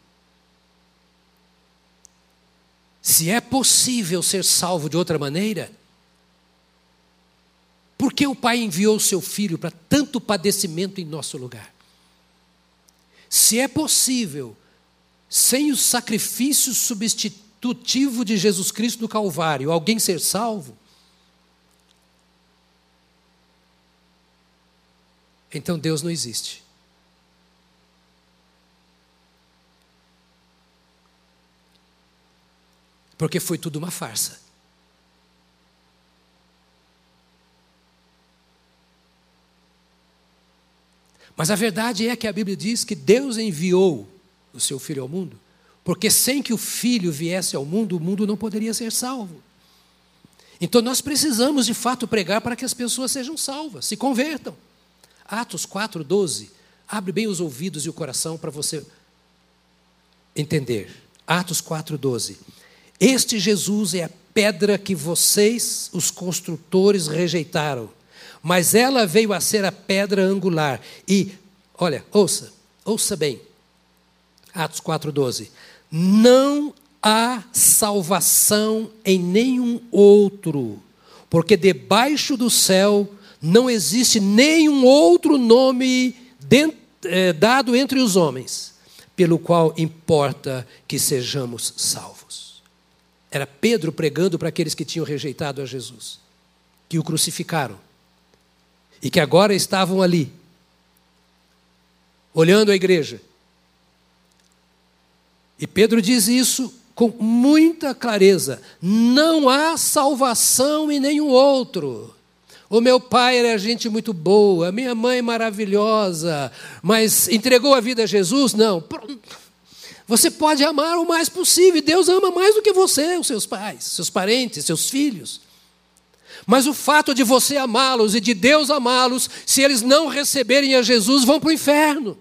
Se é possível ser salvo de outra maneira, por que o Pai enviou o seu Filho para tanto padecimento em nosso lugar? Se é possível, sem o sacrifício substitutivo de Jesus Cristo no Calvário, alguém ser salvo, então Deus não existe. Porque foi tudo uma farsa. Mas a verdade é que a Bíblia diz que Deus enviou o seu filho ao mundo, porque sem que o filho viesse ao mundo, o mundo não poderia ser salvo. Então nós precisamos de fato pregar para que as pessoas sejam salvas, se convertam. Atos 4, 12. Abre bem os ouvidos e o coração para você entender. Atos 4, 12. Este Jesus é a pedra que vocês, os construtores, rejeitaram, mas ela veio a ser a pedra angular. E, olha, ouça, ouça bem. Atos 4,12. Não há salvação em nenhum outro, porque debaixo do céu não existe nenhum outro nome é, dado entre os homens, pelo qual importa que sejamos salvos. Era Pedro pregando para aqueles que tinham rejeitado a Jesus, que o crucificaram e que agora estavam ali, olhando a igreja. E Pedro diz isso com muita clareza: não há salvação em nenhum outro. O meu pai era gente muito boa, minha mãe maravilhosa, mas entregou a vida a Jesus? Não. Você pode amar o mais possível, Deus ama mais do que você, os seus pais, seus parentes, seus filhos. Mas o fato de você amá-los e de Deus amá-los, se eles não receberem a Jesus, vão para o inferno.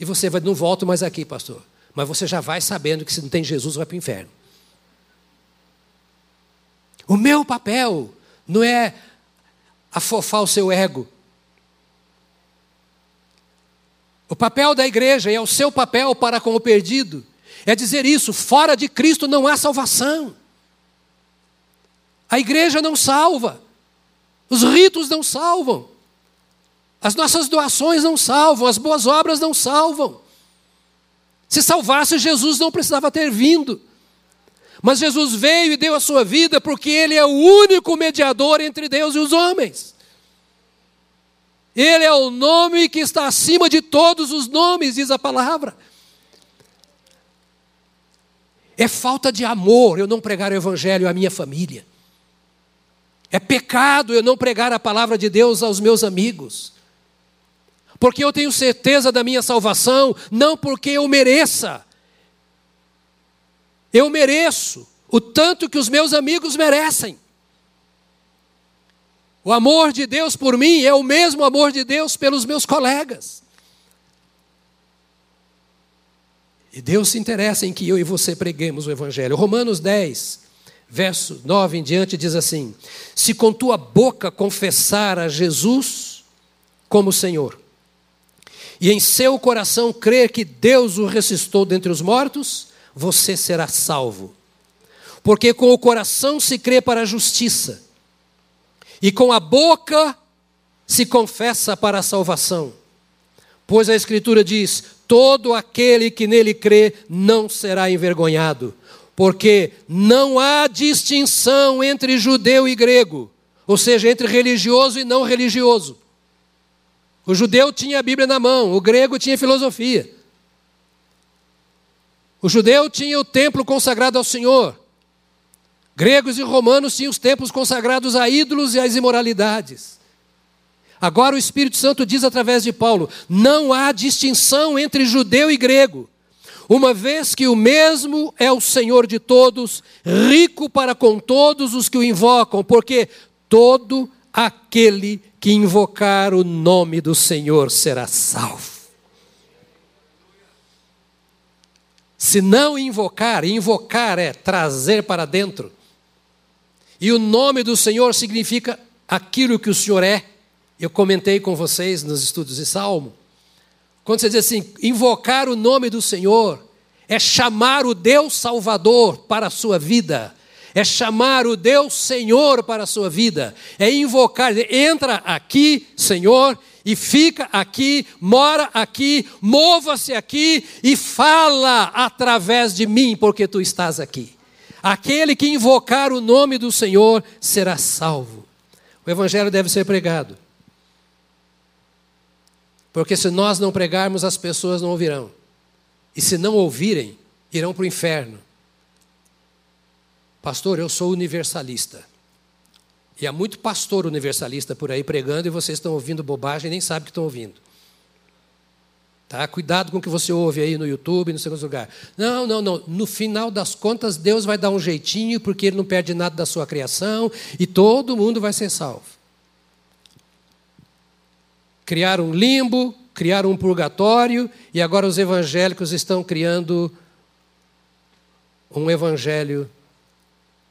E você vai, não volta mais aqui, pastor. Mas você já vai sabendo que se não tem Jesus, vai para o inferno. O meu papel não é afofar o seu ego. O papel da igreja, e é o seu papel para com o perdido, é dizer isso: fora de Cristo não há salvação. A igreja não salva, os ritos não salvam, as nossas doações não salvam, as boas obras não salvam. Se salvasse, Jesus não precisava ter vindo. Mas Jesus veio e deu a sua vida porque Ele é o único mediador entre Deus e os homens. Ele é o nome que está acima de todos os nomes, diz a palavra. É falta de amor eu não pregar o Evangelho à minha família. É pecado eu não pregar a palavra de Deus aos meus amigos. Porque eu tenho certeza da minha salvação, não porque eu mereça, eu mereço o tanto que os meus amigos merecem. O amor de Deus por mim é o mesmo amor de Deus pelos meus colegas. E Deus se interessa em que eu e você preguemos o Evangelho. Romanos 10, verso 9 em diante, diz assim: Se com tua boca confessar a Jesus como Senhor, e em seu coração crer que Deus o ressuscitou dentre os mortos, você será salvo. Porque com o coração se crê para a justiça, e com a boca se confessa para a salvação. Pois a Escritura diz: todo aquele que nele crê não será envergonhado, porque não há distinção entre judeu e grego, ou seja, entre religioso e não religioso. O judeu tinha a Bíblia na mão, o grego tinha filosofia. O judeu tinha o templo consagrado ao Senhor. Gregos e romanos tinham os templos consagrados a ídolos e às imoralidades. Agora o Espírito Santo diz através de Paulo: não há distinção entre judeu e grego, uma vez que o mesmo é o Senhor de todos, rico para com todos os que o invocam, porque todo aquele que invocar o nome do Senhor será salvo. Se não invocar, invocar é trazer para dentro. E o nome do Senhor significa aquilo que o Senhor é. Eu comentei com vocês nos estudos de Salmo. Quando você diz assim, invocar o nome do Senhor, é chamar o Deus Salvador para a sua vida, é chamar o Deus Senhor para a sua vida, é invocar, entra aqui, Senhor, e fica aqui, mora aqui, mova-se aqui e fala através de mim, porque tu estás aqui. Aquele que invocar o nome do Senhor será salvo. O Evangelho deve ser pregado. Porque se nós não pregarmos, as pessoas não ouvirão. E se não ouvirem, irão para o inferno. Pastor, eu sou universalista. E há muito pastor universalista por aí pregando e vocês estão ouvindo bobagem e nem sabem que estão ouvindo. Tá? Cuidado com o que você ouve aí no YouTube, no segundo lugar. Não, não, não. No final das contas, Deus vai dar um jeitinho, porque Ele não perde nada da sua criação e todo mundo vai ser salvo. Criaram um limbo, criaram um purgatório e agora os evangélicos estão criando um evangelho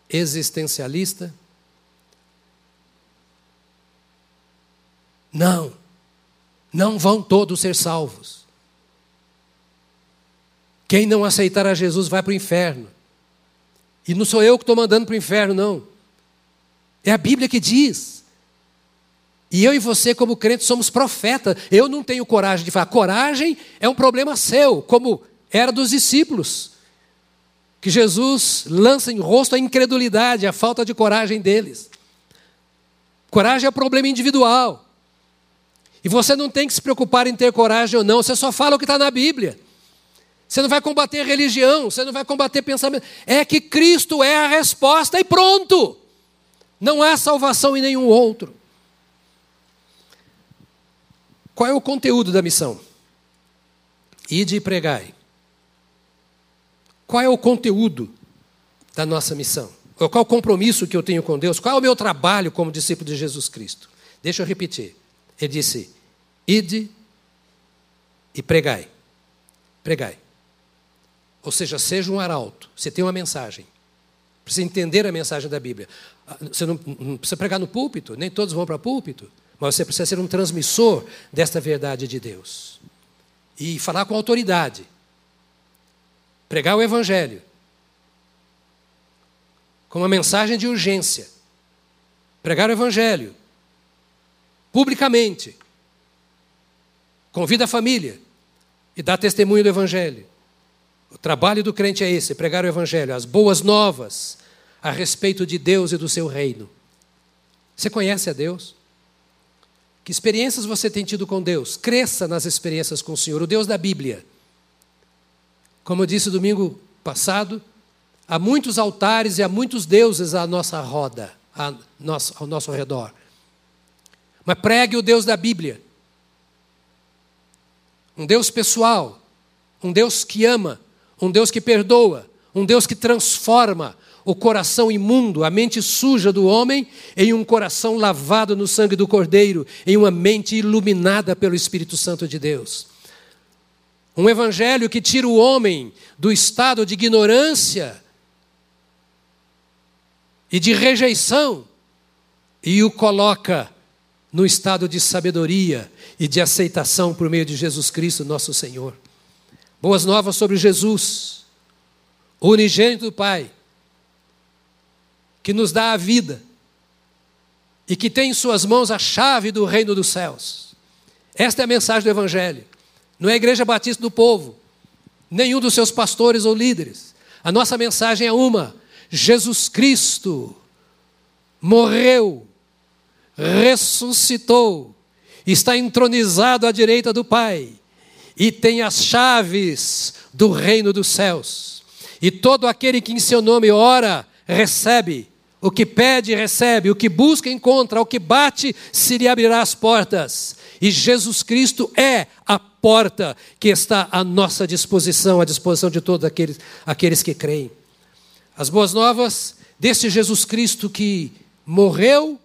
existencialista. Não, não vão todos ser salvos. Quem não aceitar a Jesus vai para o inferno. E não sou eu que estou mandando para o inferno, não. É a Bíblia que diz. E eu e você, como crentes, somos profetas. Eu não tenho coragem de falar. Coragem é um problema seu, como era dos discípulos. Que Jesus lança em rosto a incredulidade, a falta de coragem deles. Coragem é um problema individual. E você não tem que se preocupar em ter coragem ou não, você só fala o que está na Bíblia. Você não vai combater religião, você não vai combater pensamento. É que Cristo é a resposta e pronto. Não há salvação em nenhum outro. Qual é o conteúdo da missão? Ide e pregai. Qual é o conteúdo da nossa missão? Qual é o compromisso que eu tenho com Deus? Qual é o meu trabalho como discípulo de Jesus Cristo? Deixa eu repetir. Ele disse: Ide e pregai. Pregai. Ou seja, seja um arauto. Você tem uma mensagem. Precisa entender a mensagem da Bíblia. Ah, você não, não precisa pregar no púlpito, nem todos vão para púlpito. Mas você precisa ser um transmissor desta verdade de Deus. E falar com autoridade. Pregar o Evangelho. Com uma mensagem de urgência. Pregar o Evangelho. Publicamente. Convida a família. E dá testemunho do Evangelho. O trabalho do crente é esse: pregar o Evangelho, as boas novas a respeito de Deus e do seu reino. Você conhece a Deus? Que experiências você tem tido com Deus? Cresça nas experiências com o Senhor, o Deus da Bíblia. Como eu disse domingo passado, há muitos altares e há muitos deuses à nossa roda, ao nosso redor. Mas pregue o Deus da Bíblia. Um Deus pessoal, um Deus que ama, um Deus que perdoa, um Deus que transforma o coração imundo, a mente suja do homem, em um coração lavado no sangue do Cordeiro, em uma mente iluminada pelo Espírito Santo de Deus. Um evangelho que tira o homem do estado de ignorância e de rejeição e o coloca no estado de sabedoria e de aceitação por meio de Jesus Cristo, nosso Senhor. Boas novas sobre Jesus, o unigênito do Pai, que nos dá a vida e que tem em Suas mãos a chave do reino dos céus. Esta é a mensagem do Evangelho. Não é a Igreja Batista do Povo, nenhum dos seus pastores ou líderes. A nossa mensagem é uma: Jesus Cristo morreu, ressuscitou, está entronizado à direita do Pai e tem as chaves do reino dos céus. E todo aquele que em seu nome ora, recebe. O que pede, recebe. O que busca, encontra. O que bate, se lhe abrirá as portas. E Jesus Cristo é a porta que está à nossa disposição, à disposição de todos aqueles, aqueles que creem. As boas novas desse Jesus Cristo que morreu,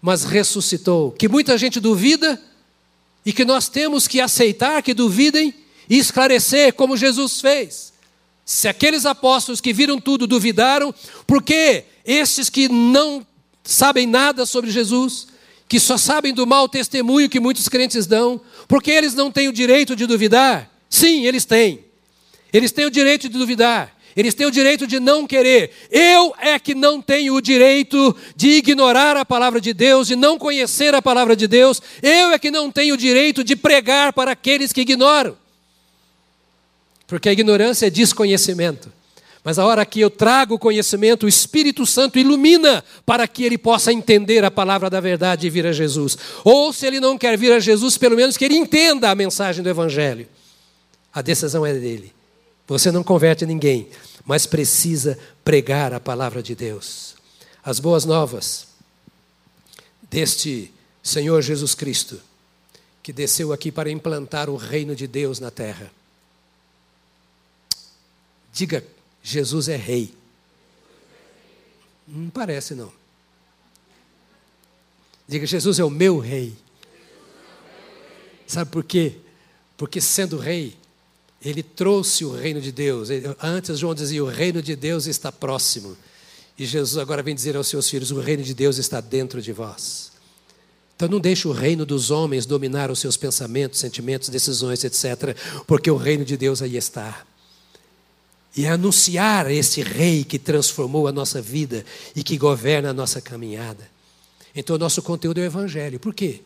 mas ressuscitou, que muita gente duvida e que nós temos que aceitar que duvidem e esclarecer como Jesus fez. Se aqueles apóstolos que viram tudo duvidaram, por que esses que não sabem nada sobre Jesus, que só sabem do mau testemunho que muitos crentes dão, porque eles não têm o direito de duvidar? Sim, eles têm. Eles têm o direito de duvidar. Eles têm o direito de não querer. Eu é que não tenho o direito de ignorar a palavra de Deus, de não conhecer a palavra de Deus. Eu é que não tenho o direito de pregar para aqueles que ignoram. Porque a ignorância é desconhecimento. Mas a hora que eu trago o conhecimento, o Espírito Santo ilumina para que ele possa entender a palavra da verdade e vir a Jesus. Ou se ele não quer vir a Jesus, pelo menos que ele entenda a mensagem do Evangelho. A decisão é dele. Você não converte ninguém, mas precisa pregar a palavra de Deus. As boas novas deste Senhor Jesus Cristo, que desceu aqui para implantar o reino de Deus na terra. Diga Jesus é rei. Não parece, não. Diga, Jesus é o meu rei. Sabe por quê? Porque sendo rei, ele trouxe o reino de Deus. Antes, João dizia: o reino de Deus está próximo. E Jesus agora vem dizer aos seus filhos: o reino de Deus está dentro de vós. Então não deixe o reino dos homens dominar os seus pensamentos, sentimentos, decisões, etc., porque o reino de Deus aí está e anunciar esse rei que transformou a nossa vida e que governa a nossa caminhada. Então, o nosso conteúdo é o Evangelho. Por quê?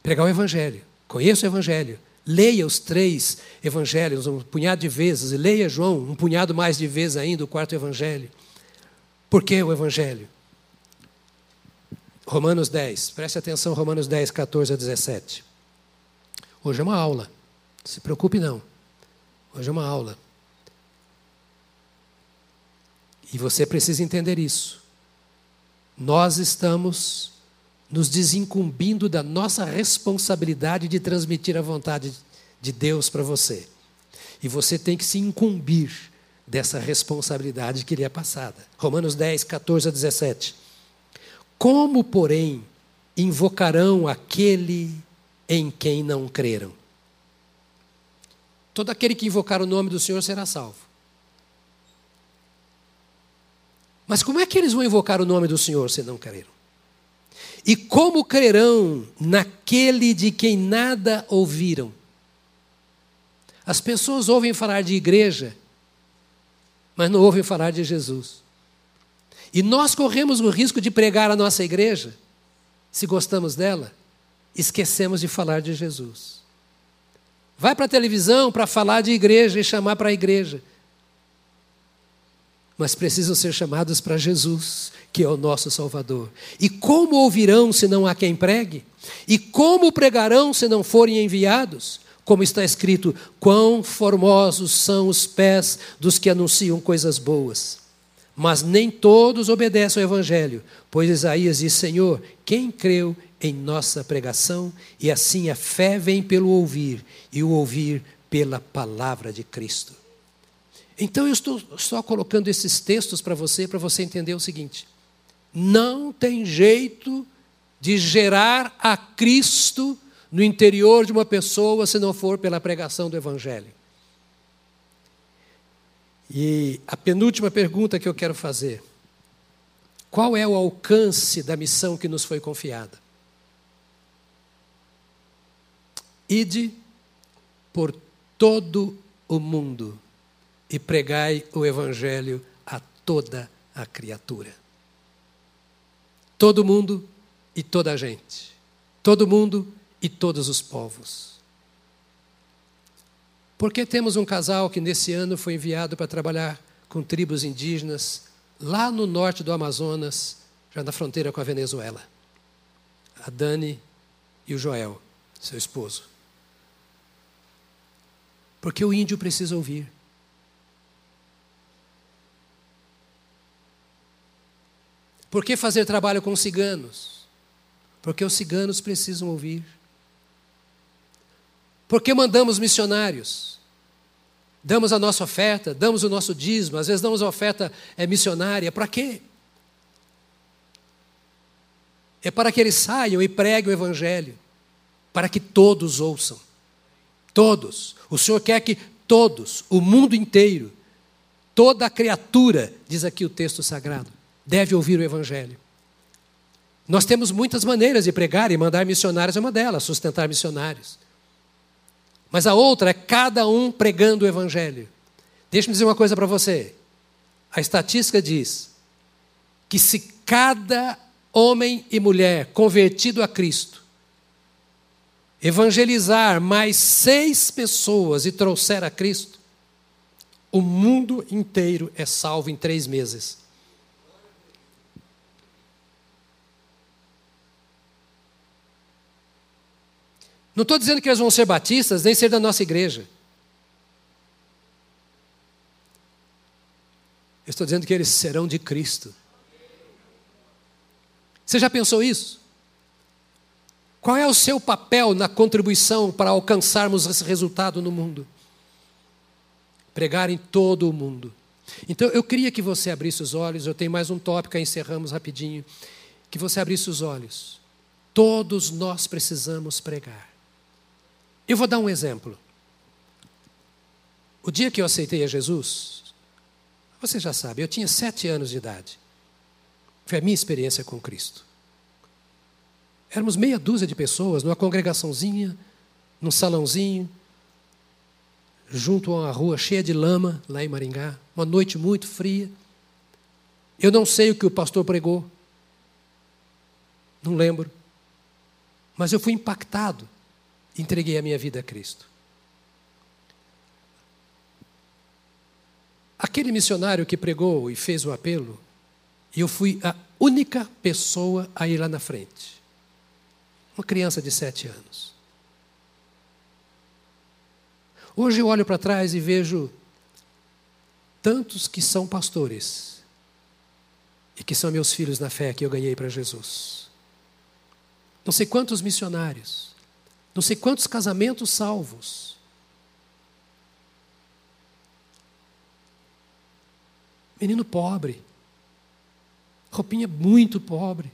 Pregar o Evangelho. Conheça o Evangelho. Leia os três Evangelhos um punhado de vezes. E leia João um punhado mais de vezes ainda, o quarto Evangelho. Por que o Evangelho? Romanos 10. Preste atenção, Romanos 10, 14 a 17. Hoje é uma aula. Se preocupe, não. Hoje é uma aula. E você precisa entender isso. Nós estamos nos desincumbindo da nossa responsabilidade de transmitir a vontade de Deus para você. E você tem que se incumbir dessa responsabilidade que lhe é passada. Romanos 10, 14 a 17. Como, porém, invocarão aquele em quem não creram? Todo aquele que invocar o nome do Senhor será salvo. Mas como é que eles vão invocar o nome do Senhor se não creram? E como crerão naquele de quem nada ouviram? As pessoas ouvem falar de igreja, mas não ouvem falar de Jesus. E nós corremos o risco de pregar a nossa igreja, se gostamos dela, esquecemos de falar de Jesus. Vai para a televisão para falar de igreja e chamar para a igreja mas precisam ser chamados para Jesus, que é o nosso Salvador. E como ouvirão se não há quem pregue? E como pregarão se não forem enviados? Como está escrito: quão formosos são os pés dos que anunciam coisas boas. Mas nem todos obedecem ao Evangelho, pois Isaías diz: Senhor, quem creu em nossa pregação? E assim a fé vem pelo ouvir, e o ouvir pela palavra de Cristo. Então eu estou só colocando esses textos para você, para você entender o seguinte: não tem jeito de gerar a Cristo no interior de uma pessoa se não for pela pregação do Evangelho. E a penúltima pergunta que eu quero fazer: Qual é o alcance da missão que nos foi confiada? Ide por todo o mundo e pregai o evangelho a toda a criatura. Todo mundo e toda a gente. Todo mundo e todos os povos. Porque temos um casal que nesse ano foi enviado para trabalhar com tribos indígenas lá no norte do Amazonas, já na fronteira com a Venezuela. A Dani e o Joel, seu esposo. Porque o índio precisa ouvir. Por que fazer trabalho com ciganos? Porque os ciganos precisam ouvir. Por que mandamos missionários? Damos a nossa oferta, damos o nosso dízimo, às vezes damos a oferta é, missionária. Para quê? É para que eles saiam e preguem o Evangelho, para que todos ouçam. Todos. O Senhor quer que todos, o mundo inteiro, toda criatura, diz aqui o texto sagrado, deve ouvir o Evangelho. Nós temos muitas maneiras de pregar e mandar missionários é uma delas, sustentar missionários. Mas a outra é cada um pregando o Evangelho. Deixa-me dizer uma coisa para você. A estatística diz que se cada homem e mulher convertido a Cristo evangelizar mais seis pessoas e trouxer a Cristo, o mundo inteiro é salvo em três meses. Não estou dizendo que eles vão ser batistas, nem ser da nossa igreja. estou dizendo que eles serão de Cristo. Você já pensou isso? Qual é o seu papel na contribuição para alcançarmos esse resultado no mundo? Pregar em todo o mundo. Então eu queria que você abrisse os olhos, eu tenho mais um tópico, aí encerramos rapidinho. Que você abrisse os olhos. Todos nós precisamos pregar. Eu vou dar um exemplo. O dia que eu aceitei a Jesus, você já sabe, eu tinha sete anos de idade. Foi a minha experiência com Cristo. Éramos meia dúzia de pessoas numa congregaçãozinha, num salãozinho, junto a uma rua cheia de lama, lá em Maringá, uma noite muito fria. Eu não sei o que o pastor pregou, não lembro, mas eu fui impactado entreguei a minha vida a Cristo. Aquele missionário que pregou e fez o apelo, eu fui a única pessoa a ir lá na frente. Uma criança de sete anos. Hoje eu olho para trás e vejo tantos que são pastores e que são meus filhos na fé que eu ganhei para Jesus. Não sei quantos missionários não sei quantos casamentos salvos. Menino pobre, roupinha muito pobre,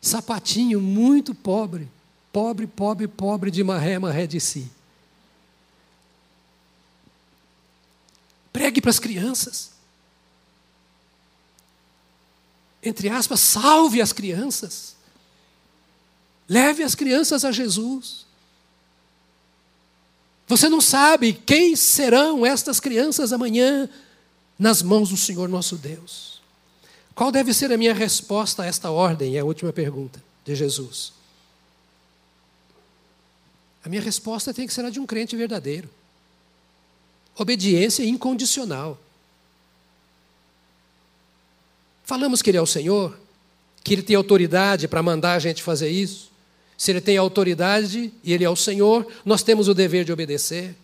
sapatinho muito pobre, pobre, pobre, pobre de maré, maré de si. Pregue para as crianças. Entre aspas, salve as crianças. Leve as crianças a Jesus. Você não sabe quem serão estas crianças amanhã nas mãos do Senhor nosso Deus. Qual deve ser a minha resposta a esta ordem? É a última pergunta de Jesus. A minha resposta tem que ser a de um crente verdadeiro. Obediência incondicional. Falamos que Ele é o Senhor, que Ele tem autoridade para mandar a gente fazer isso. Se ele tem autoridade e ele é o Senhor, nós temos o dever de obedecer.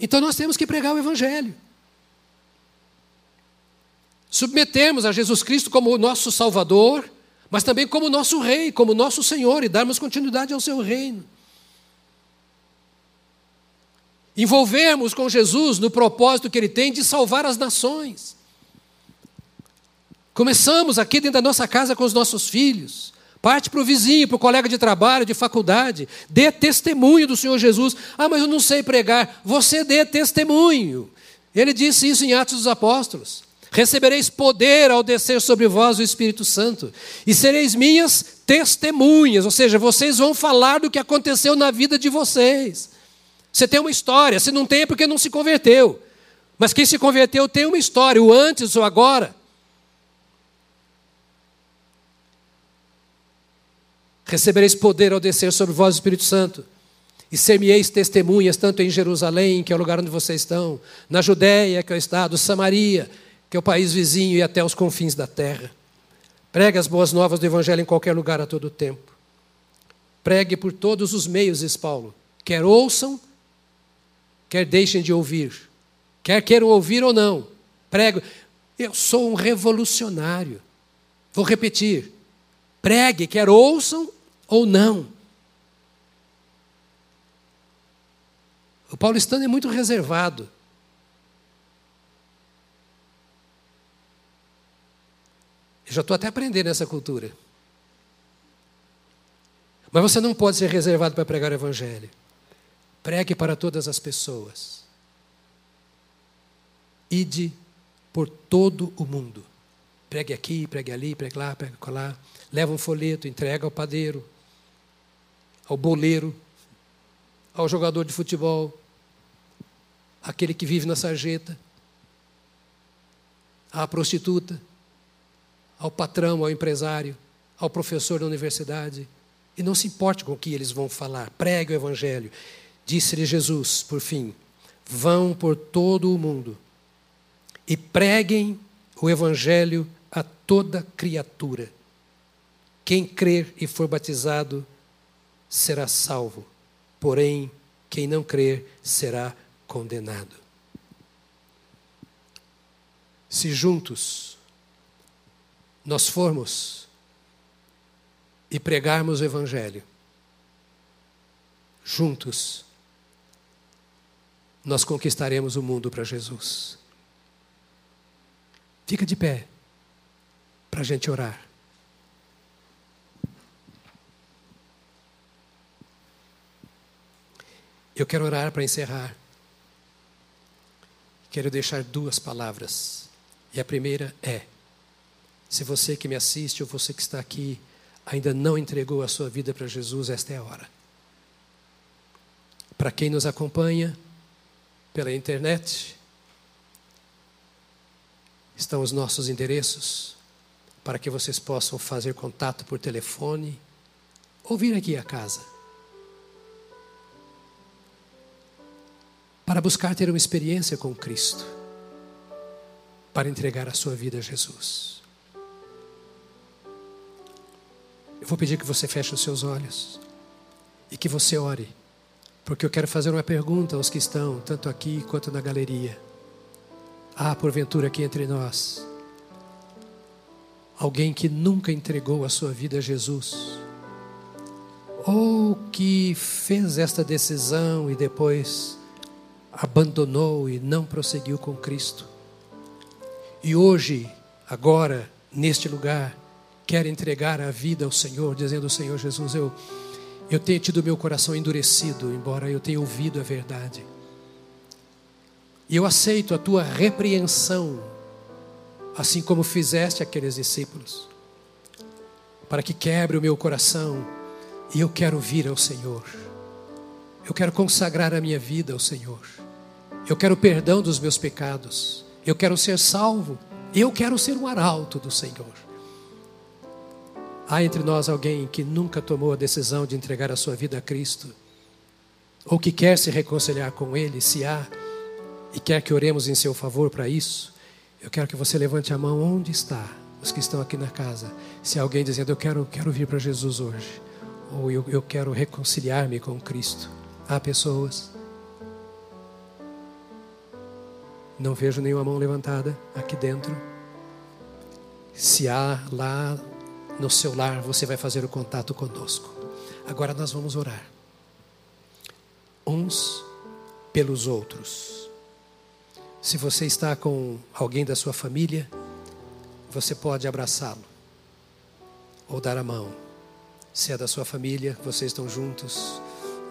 Então nós temos que pregar o Evangelho. Submetemos a Jesus Cristo como nosso Salvador, mas também como nosso Rei, como nosso Senhor, e darmos continuidade ao seu reino. Envolvermos com Jesus no propósito que ele tem de salvar as nações. Começamos aqui dentro da nossa casa com os nossos filhos. Parte para o vizinho, para o colega de trabalho, de faculdade. Dê testemunho do Senhor Jesus. Ah, mas eu não sei pregar. Você dê testemunho. Ele disse isso em Atos dos Apóstolos. Recebereis poder ao descer sobre vós o Espírito Santo, e sereis minhas testemunhas, ou seja, vocês vão falar do que aconteceu na vida de vocês. Você tem uma história, se não tem é porque não se converteu. Mas quem se converteu tem uma história, o antes ou agora. Recebereis poder ao descer sobre vós o Espírito Santo. E ser-me-eis testemunhas, tanto em Jerusalém, que é o lugar onde vocês estão, na Judéia, que é o estado, Samaria, que é o país vizinho, e até os confins da terra. Pregue as boas novas do Evangelho em qualquer lugar a todo tempo. Pregue por todos os meios, diz Paulo. Quer ouçam, quer deixem de ouvir. Quer queiram ouvir ou não. Prego. Eu sou um revolucionário. Vou repetir. Pregue, quer ouçam ou não. O paulistano é muito reservado. Eu já estou até aprendendo essa cultura. Mas você não pode ser reservado para pregar o Evangelho. Pregue para todas as pessoas. Ide por todo o mundo. Pregue aqui, pregue ali, pregue lá, pregue lá. Leva um folheto, entrega ao padeiro, ao boleiro, ao jogador de futebol, aquele que vive na sarjeta, à prostituta, ao patrão, ao empresário, ao professor da universidade. E não se importe com o que eles vão falar, pregue o Evangelho. Disse-lhe Jesus, por fim: vão por todo o mundo e preguem o Evangelho a toda criatura. Quem crer e for batizado será salvo, porém, quem não crer será condenado. Se juntos nós formos e pregarmos o Evangelho, juntos nós conquistaremos o mundo para Jesus. Fica de pé para a gente orar. Eu quero orar para encerrar. Quero deixar duas palavras. E a primeira é: se você que me assiste ou você que está aqui ainda não entregou a sua vida para Jesus, esta é a hora. Para quem nos acompanha pela internet, estão os nossos endereços para que vocês possam fazer contato por telefone ou vir aqui à casa. Para buscar ter uma experiência com Cristo, para entregar a sua vida a Jesus. Eu vou pedir que você feche os seus olhos e que você ore, porque eu quero fazer uma pergunta aos que estão, tanto aqui quanto na galeria. Há, porventura, aqui entre nós, alguém que nunca entregou a sua vida a Jesus, ou que fez esta decisão e depois abandonou e não prosseguiu com Cristo. E hoje, agora, neste lugar, quer entregar a vida ao Senhor, dizendo: Senhor Jesus, eu, eu tenho tido meu coração endurecido, embora eu tenha ouvido a verdade. E eu aceito a tua repreensão, assim como fizeste aqueles discípulos, para que quebre o meu coração e eu quero vir ao Senhor. Eu quero consagrar a minha vida ao Senhor. Eu quero perdão dos meus pecados. Eu quero ser salvo. Eu quero ser um arauto do Senhor. Há entre nós alguém que nunca tomou a decisão de entregar a sua vida a Cristo, ou que quer se reconciliar com Ele, se há, e quer que oremos em seu favor para isso, eu quero que você levante a mão onde está, os que estão aqui na casa. Se há alguém dizendo, eu quero, quero vir para Jesus hoje, ou eu, eu quero reconciliar-me com Cristo. Há pessoas. Não vejo nenhuma mão levantada aqui dentro. Se há lá no seu lar, você vai fazer o contato conosco. Agora nós vamos orar. Uns pelos outros. Se você está com alguém da sua família, você pode abraçá-lo ou dar a mão. Se é da sua família, vocês estão juntos,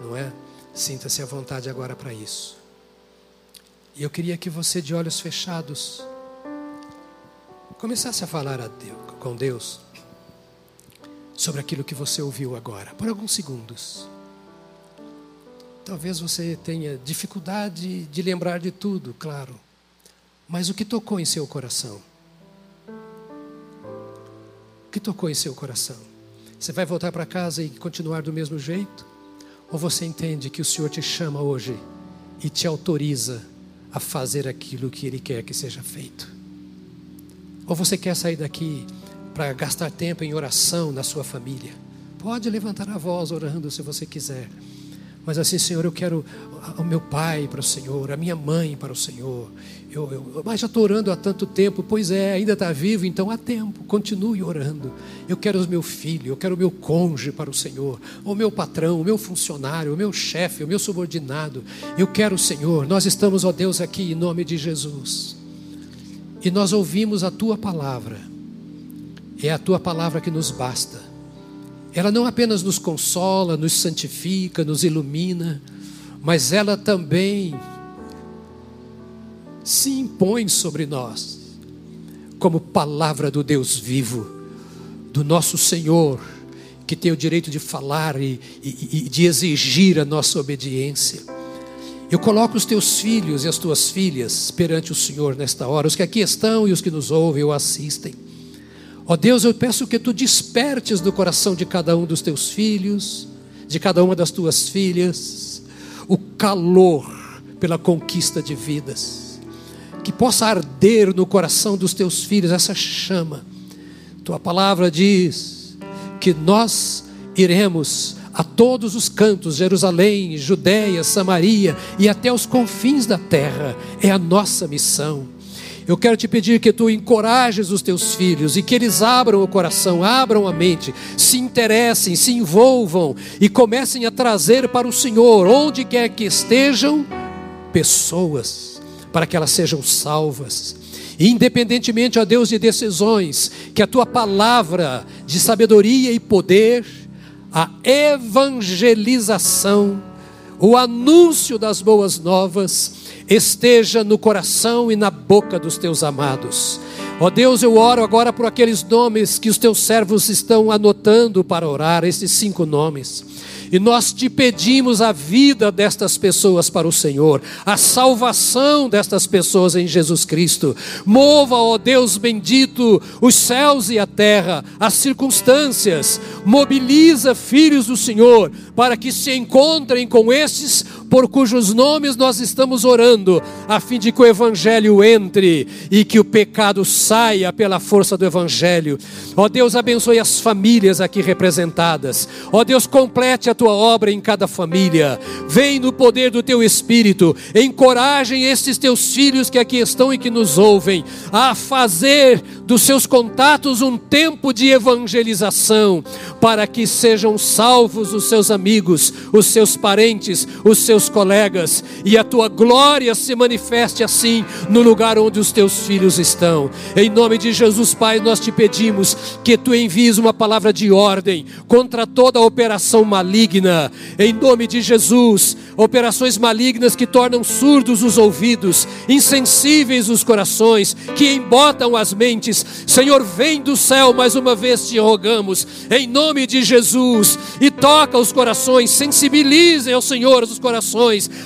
não é? Sinta-se à vontade agora para isso. E eu queria que você, de olhos fechados, começasse a falar a Deus, com Deus sobre aquilo que você ouviu agora, por alguns segundos. Talvez você tenha dificuldade de lembrar de tudo, claro, mas o que tocou em seu coração? O que tocou em seu coração? Você vai voltar para casa e continuar do mesmo jeito? Ou você entende que o Senhor te chama hoje e te autoriza a fazer aquilo que Ele quer que seja feito? Ou você quer sair daqui para gastar tempo em oração na sua família? Pode levantar a voz orando se você quiser. Mas assim, Senhor, eu quero o meu pai para o Senhor, a minha mãe para o Senhor. Eu, eu, mas já estou orando há tanto tempo. Pois é, ainda está vivo, então há tempo. Continue orando. Eu quero o meu filho, eu quero o meu cônjuge para o Senhor, o meu patrão, o meu funcionário, o meu chefe, o meu subordinado. Eu quero o Senhor. Nós estamos, ó Deus, aqui em nome de Jesus. E nós ouvimos a tua palavra. É a tua palavra que nos basta. Ela não apenas nos consola, nos santifica, nos ilumina, mas ela também se impõe sobre nós como palavra do Deus vivo, do nosso Senhor, que tem o direito de falar e, e, e de exigir a nossa obediência. Eu coloco os teus filhos e as tuas filhas perante o Senhor nesta hora, os que aqui estão e os que nos ouvem ou assistem. Ó Deus, eu peço que tu despertes do coração de cada um dos teus filhos, de cada uma das tuas filhas, o calor pela conquista de vidas. Que possa arder no coração dos teus filhos essa chama. Tua palavra diz que nós iremos a todos os cantos, Jerusalém, Judéia, Samaria e até os confins da terra. É a nossa missão. Eu quero te pedir que tu encorajes os teus filhos e que eles abram o coração, abram a mente, se interessem, se envolvam e comecem a trazer para o Senhor, onde quer que estejam, pessoas, para que elas sejam salvas. independentemente, ó Deus, de decisões, que a tua palavra de sabedoria e poder, a evangelização, o anúncio das boas novas esteja no coração e na boca dos teus amados. Ó Deus, eu oro agora por aqueles nomes que os teus servos estão anotando para orar, esses cinco nomes. E nós te pedimos a vida destas pessoas para o Senhor, a salvação destas pessoas em Jesus Cristo. Mova, ó Deus bendito, os céus e a terra, as circunstâncias. Mobiliza filhos do Senhor para que se encontrem com esses por cujos nomes nós estamos orando, a fim de que o Evangelho entre e que o pecado saia pela força do Evangelho. Ó Deus, abençoe as famílias aqui representadas. Ó Deus, complete a tua obra em cada família. Vem no poder do teu Espírito, encorajem estes teus filhos que aqui estão e que nos ouvem a fazer dos seus contatos um tempo de evangelização, para que sejam salvos os seus amigos, os seus parentes, os seus colegas, e a tua glória se manifeste assim no lugar onde os teus filhos estão. Em nome de Jesus, Pai, nós te pedimos que tu envies uma palavra de ordem contra toda operação maligna, em nome de Jesus, operações malignas que tornam surdos os ouvidos, insensíveis os corações, que embotam as mentes. Senhor, vem do céu mais uma vez te rogamos, em nome de Jesus, e toca os corações, sensibilize ao Senhor os corações,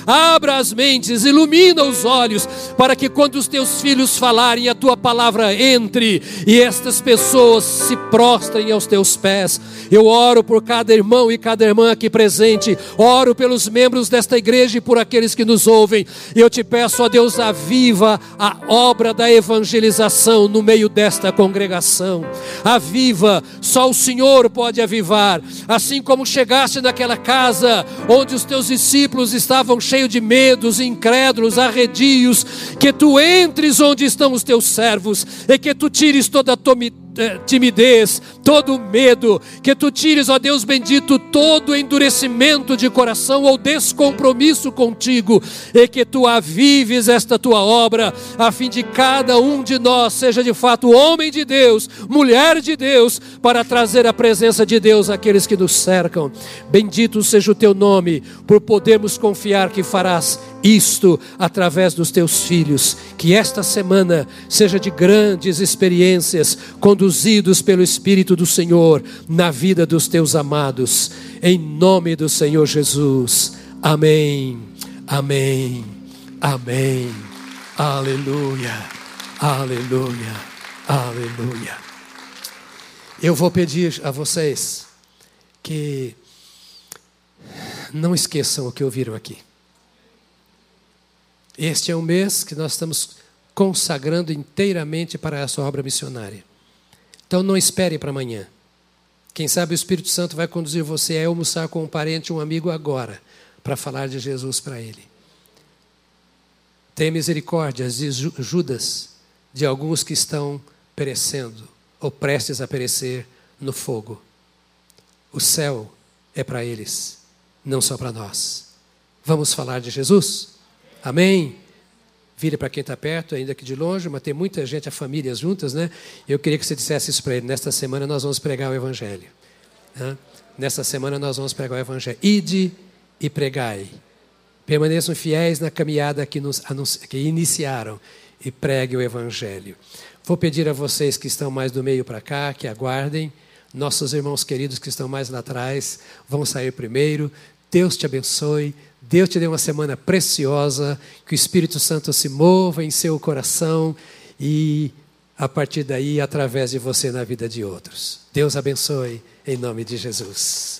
abra as mentes, ilumina os olhos, para que quando os teus filhos falarem, a tua palavra entre e estas pessoas se prostrem aos teus pés. Eu oro por cada irmão e cada irmã aqui presente, oro pelos membros desta igreja e por aqueles que nos ouvem. E eu te peço, ó Deus, aviva a obra da evangelização no meio desta congregação. Aviva, só o Senhor pode avivar. Assim como chegaste naquela casa onde os teus discípulos estavam cheios de medos, incrédulos, arredios, que tu entres onde estão os teus servos e que tu tires toda a eh, timidez, todo medo, que tu tires, ó Deus bendito, todo endurecimento de coração ou descompromisso contigo, e que tu avives esta tua obra, a fim de cada um de nós seja de fato homem de Deus, mulher de Deus, para trazer a presença de Deus àqueles que nos cercam. Bendito seja o teu nome, por podermos confiar que farás isto através dos teus filhos. Que esta semana seja de grandes experiências, conduzidos pelo Espírito do Senhor na vida dos teus amados. Em nome do Senhor Jesus. Amém. Amém. Amém. Aleluia. Aleluia. Aleluia. Eu vou pedir a vocês que não esqueçam o que ouviram aqui. Este é um mês que nós estamos consagrando inteiramente para essa obra missionária. Então não espere para amanhã. Quem sabe o Espírito Santo vai conduzir você a almoçar com um parente, um amigo agora, para falar de Jesus para ele. Tenha misericórdia, diz Judas, de alguns que estão perecendo ou prestes a perecer no fogo. O céu é para eles, não só para nós. Vamos falar de Jesus? Amém? Vire para quem está perto, ainda que de longe, mas tem muita gente, a famílias juntas, né? Eu queria que você dissesse isso para ele. Nesta semana nós vamos pregar o Evangelho. Né? Nesta semana nós vamos pregar o Evangelho. Ide e pregai. Permaneçam fiéis na caminhada que, nos, que iniciaram e pregue o Evangelho. Vou pedir a vocês que estão mais do meio para cá, que aguardem. Nossos irmãos queridos que estão mais lá atrás vão sair primeiro. Deus te abençoe. Deus te dê uma semana preciosa, que o Espírito Santo se mova em seu coração e, a partir daí, através de você na vida de outros. Deus abençoe, em nome de Jesus.